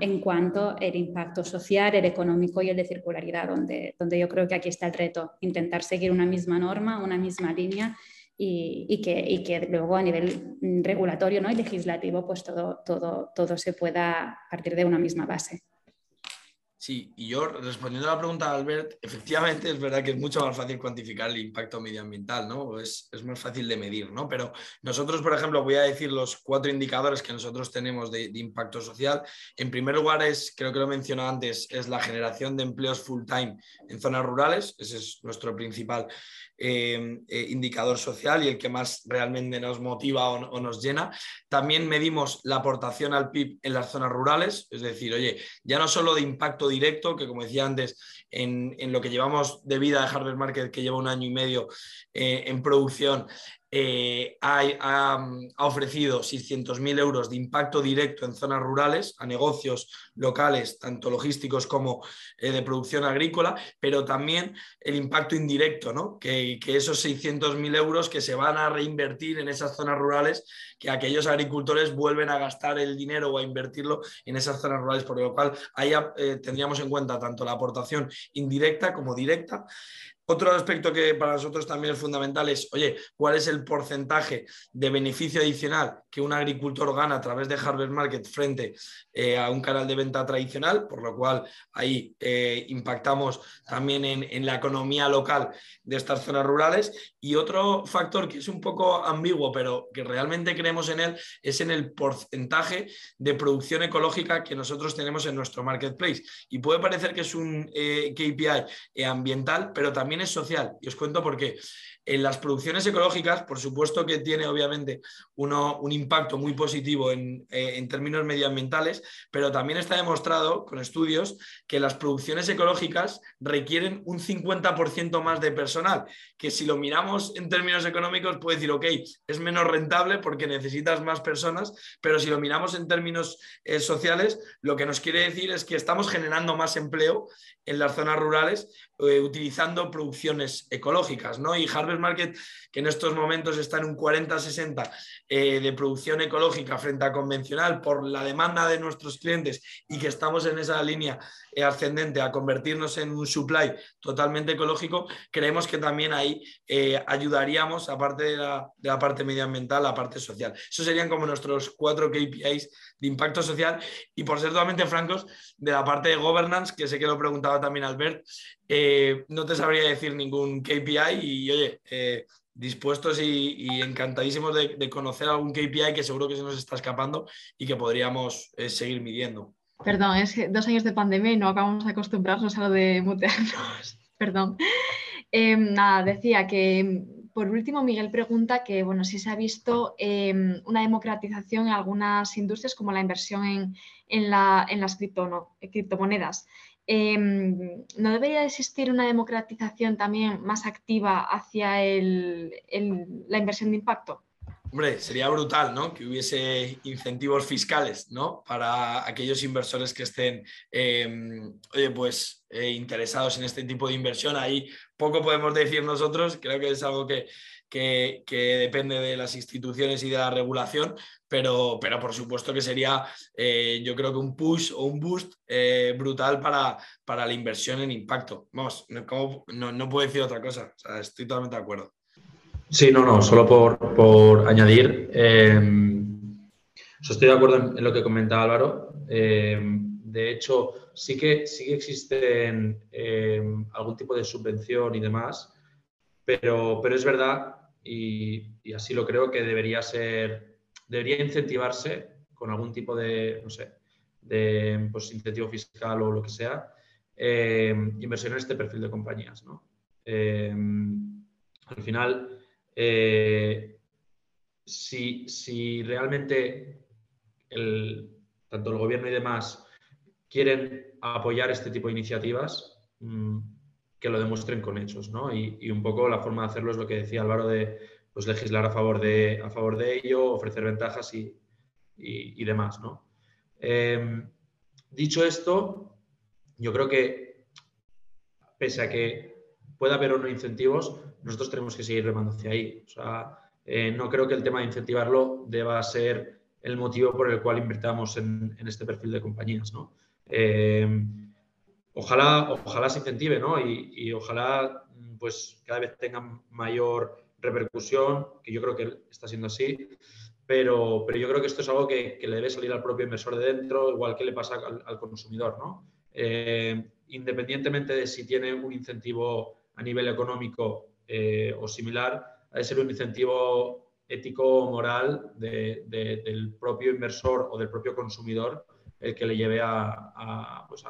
en cuanto al impacto social, el económico y el de circularidad, donde yo creo que aquí está el reto, intentar seguir una misma norma, una misma línea y, que, luego a nivel regulatorio ¿no? y legislativo pues todo, todo, todo se pueda partir de una misma base. Sí, y yo respondiendo a la pregunta de Albert, efectivamente es verdad que es mucho más fácil cuantificar el impacto medioambiental, ¿no? Es, más fácil de medir, ¿no? Pero nosotros, por ejemplo, voy a decir los cuatro indicadores que nosotros tenemos de, impacto social. En primer lugar, es, creo que lo he mencionado antes, es la generación de empleos full time en zonas rurales. Ese es nuestro principal eh, eh, indicador social y el que más realmente nos motiva o, nos llena. También medimos la aportación al PIB en las zonas rurales, es decir, oye, ya no solo de impacto directo, que como decía antes, en, lo que llevamos de vida de Harvard Market, que lleva un año y medio eh, en producción, eh, ha, ofrecido 600.000 euros de impacto directo en zonas rurales a negocios locales, tanto logísticos como eh, de producción agrícola, pero también el impacto indirecto, ¿no? que, esos 600.000 euros que se van a reinvertir en esas zonas rurales, que aquellos agricultores vuelven a gastar el dinero o a invertirlo en esas zonas rurales, por lo cual ahí tendríamos en cuenta tanto la aportación indirecta como directa. Otro aspecto que para nosotros también es fundamental es, oye, ¿cuál es el porcentaje de beneficio adicional que un agricultor gana a través de Harvest Market frente eh, a un canal de venta tradicional? Por lo cual ahí eh, impactamos también en, la economía local de estas zonas rurales. Y otro factor que es un poco ambiguo, pero que realmente creemos en él, es en el porcentaje de producción ecológica que nosotros tenemos en nuestro marketplace. Y puede parecer que es un eh, KPI ambiental, pero también es social. Y os cuento por qué. En las producciones ecológicas, por supuesto que tiene obviamente uno, un impacto muy positivo en, eh, en, términos medioambientales, pero también está demostrado con estudios que las producciones ecológicas requieren un 50% más de personal, que si lo miramos en términos económicos puede decir, ok, es menos rentable porque necesitas más personas, pero si lo miramos en términos eh, sociales, lo que nos quiere decir es que estamos generando más empleo en las zonas rurales eh, utilizando producciones ecológicas, ¿no? Y Harvest Market, que en estos momentos está en un 40-60 eh, de producción ecológica frente a convencional por la demanda de nuestros clientes y que estamos en esa línea eh, ascendente a convertirnos en un supply totalmente ecológico, creemos que también ahí ayudaríamos, aparte de la, de la parte medioambiental, la parte social. Esos serían como nuestros cuatro KPIs de impacto social y por ser totalmente francos, de la parte de governance, que sé que lo preguntaba también Albert, eh, no te sabría decir ningún KPI y oye, eh, dispuestos y, encantadísimos de, conocer algún KPI que seguro que se nos está escapando y que podríamos eh, seguir midiendo. Perdón, es dos años de pandemia y no acabamos de acostumbrarnos a lo de mutearnos. Perdón. Em, nada, decía que por último, Miguel pregunta que bueno, si se ha visto em, una democratización en algunas industrias como la inversión en, las criptomonedas. Em, ¿No debería existir una democratización también más activa hacia la inversión de impacto? Hombre, sería brutal, ¿no? Que hubiese incentivos fiscales, ¿no? Para aquellos inversores que estén, em, pues, eh, interesados en este tipo de inversión. Ahí poco podemos decir nosotros, creo que es algo que, que, depende de las instituciones y de la regulación, pero, pero por supuesto que sería, eh, yo creo que un push o un boost eh, brutal para, para, la inversión en impacto. Vamos, no, no, puedo decir otra cosa, estoy totalmente de acuerdo. Sí, no, no, solo por, añadir, em, estoy de acuerdo en, lo que comenta Álvaro. De hecho, sí que, sí que existen algún tipo de subvención y demás, pero, pero es verdad y, así lo creo que debería ser, debería incentivarse con algún tipo de, no sé, de pues, incentivo fiscal o lo que sea, eh, inversión en este perfil de compañías. ¿no? Eh, al final, eh, si, si, realmente el, tanto el gobierno y demás quieren apoyar este tipo de iniciativas, mm, que lo demuestren con hechos, ¿no? Y, un poco la forma de hacerlo es lo que decía Álvaro de pues, legislar a favor de, a favor de ello, ofrecer ventajas y, demás, ¿no? Em, dicho esto, yo creo que pese a que pueda haber o no incentivos, nosotros tenemos que seguir remando hacia ahí. O sea, eh, no creo que el tema de incentivarlo deba ser el motivo por el cual invirtamos en, este perfil de compañías. ¿no? Eh, ojalá, ojalá se incentive ¿no? y, ojalá pues, cada vez tengan mayor repercusión, que yo creo que está siendo así, pero, pero yo creo que esto es algo que, le debe salir al propio inversor de dentro, igual que le pasa al, consumidor. ¿no? Eh, independientemente de si tiene un incentivo a nivel económico o similar, ha de ser un incentivo ético o moral del propio inversor o del propio consumidor el que le lleve a, pues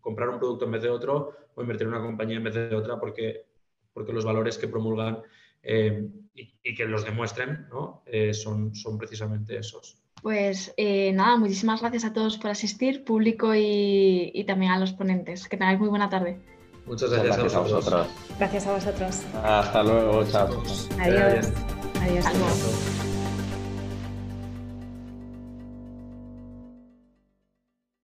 comprar un producto en vez de otro o invertir en una compañía en vez de otra porque, porque los valores que promulgan eh, y, que los demuestren ¿no? Eh, son, son precisamente esos. Pues eh, nada, muchísimas gracias a todos por asistir, público y, y también a los ponentes. Que tengáis muy buena tarde. Muchas gracias, a, vosotros. Gracias a vosotros. Hasta luego, chao. Adiós. Adiós. Adiós.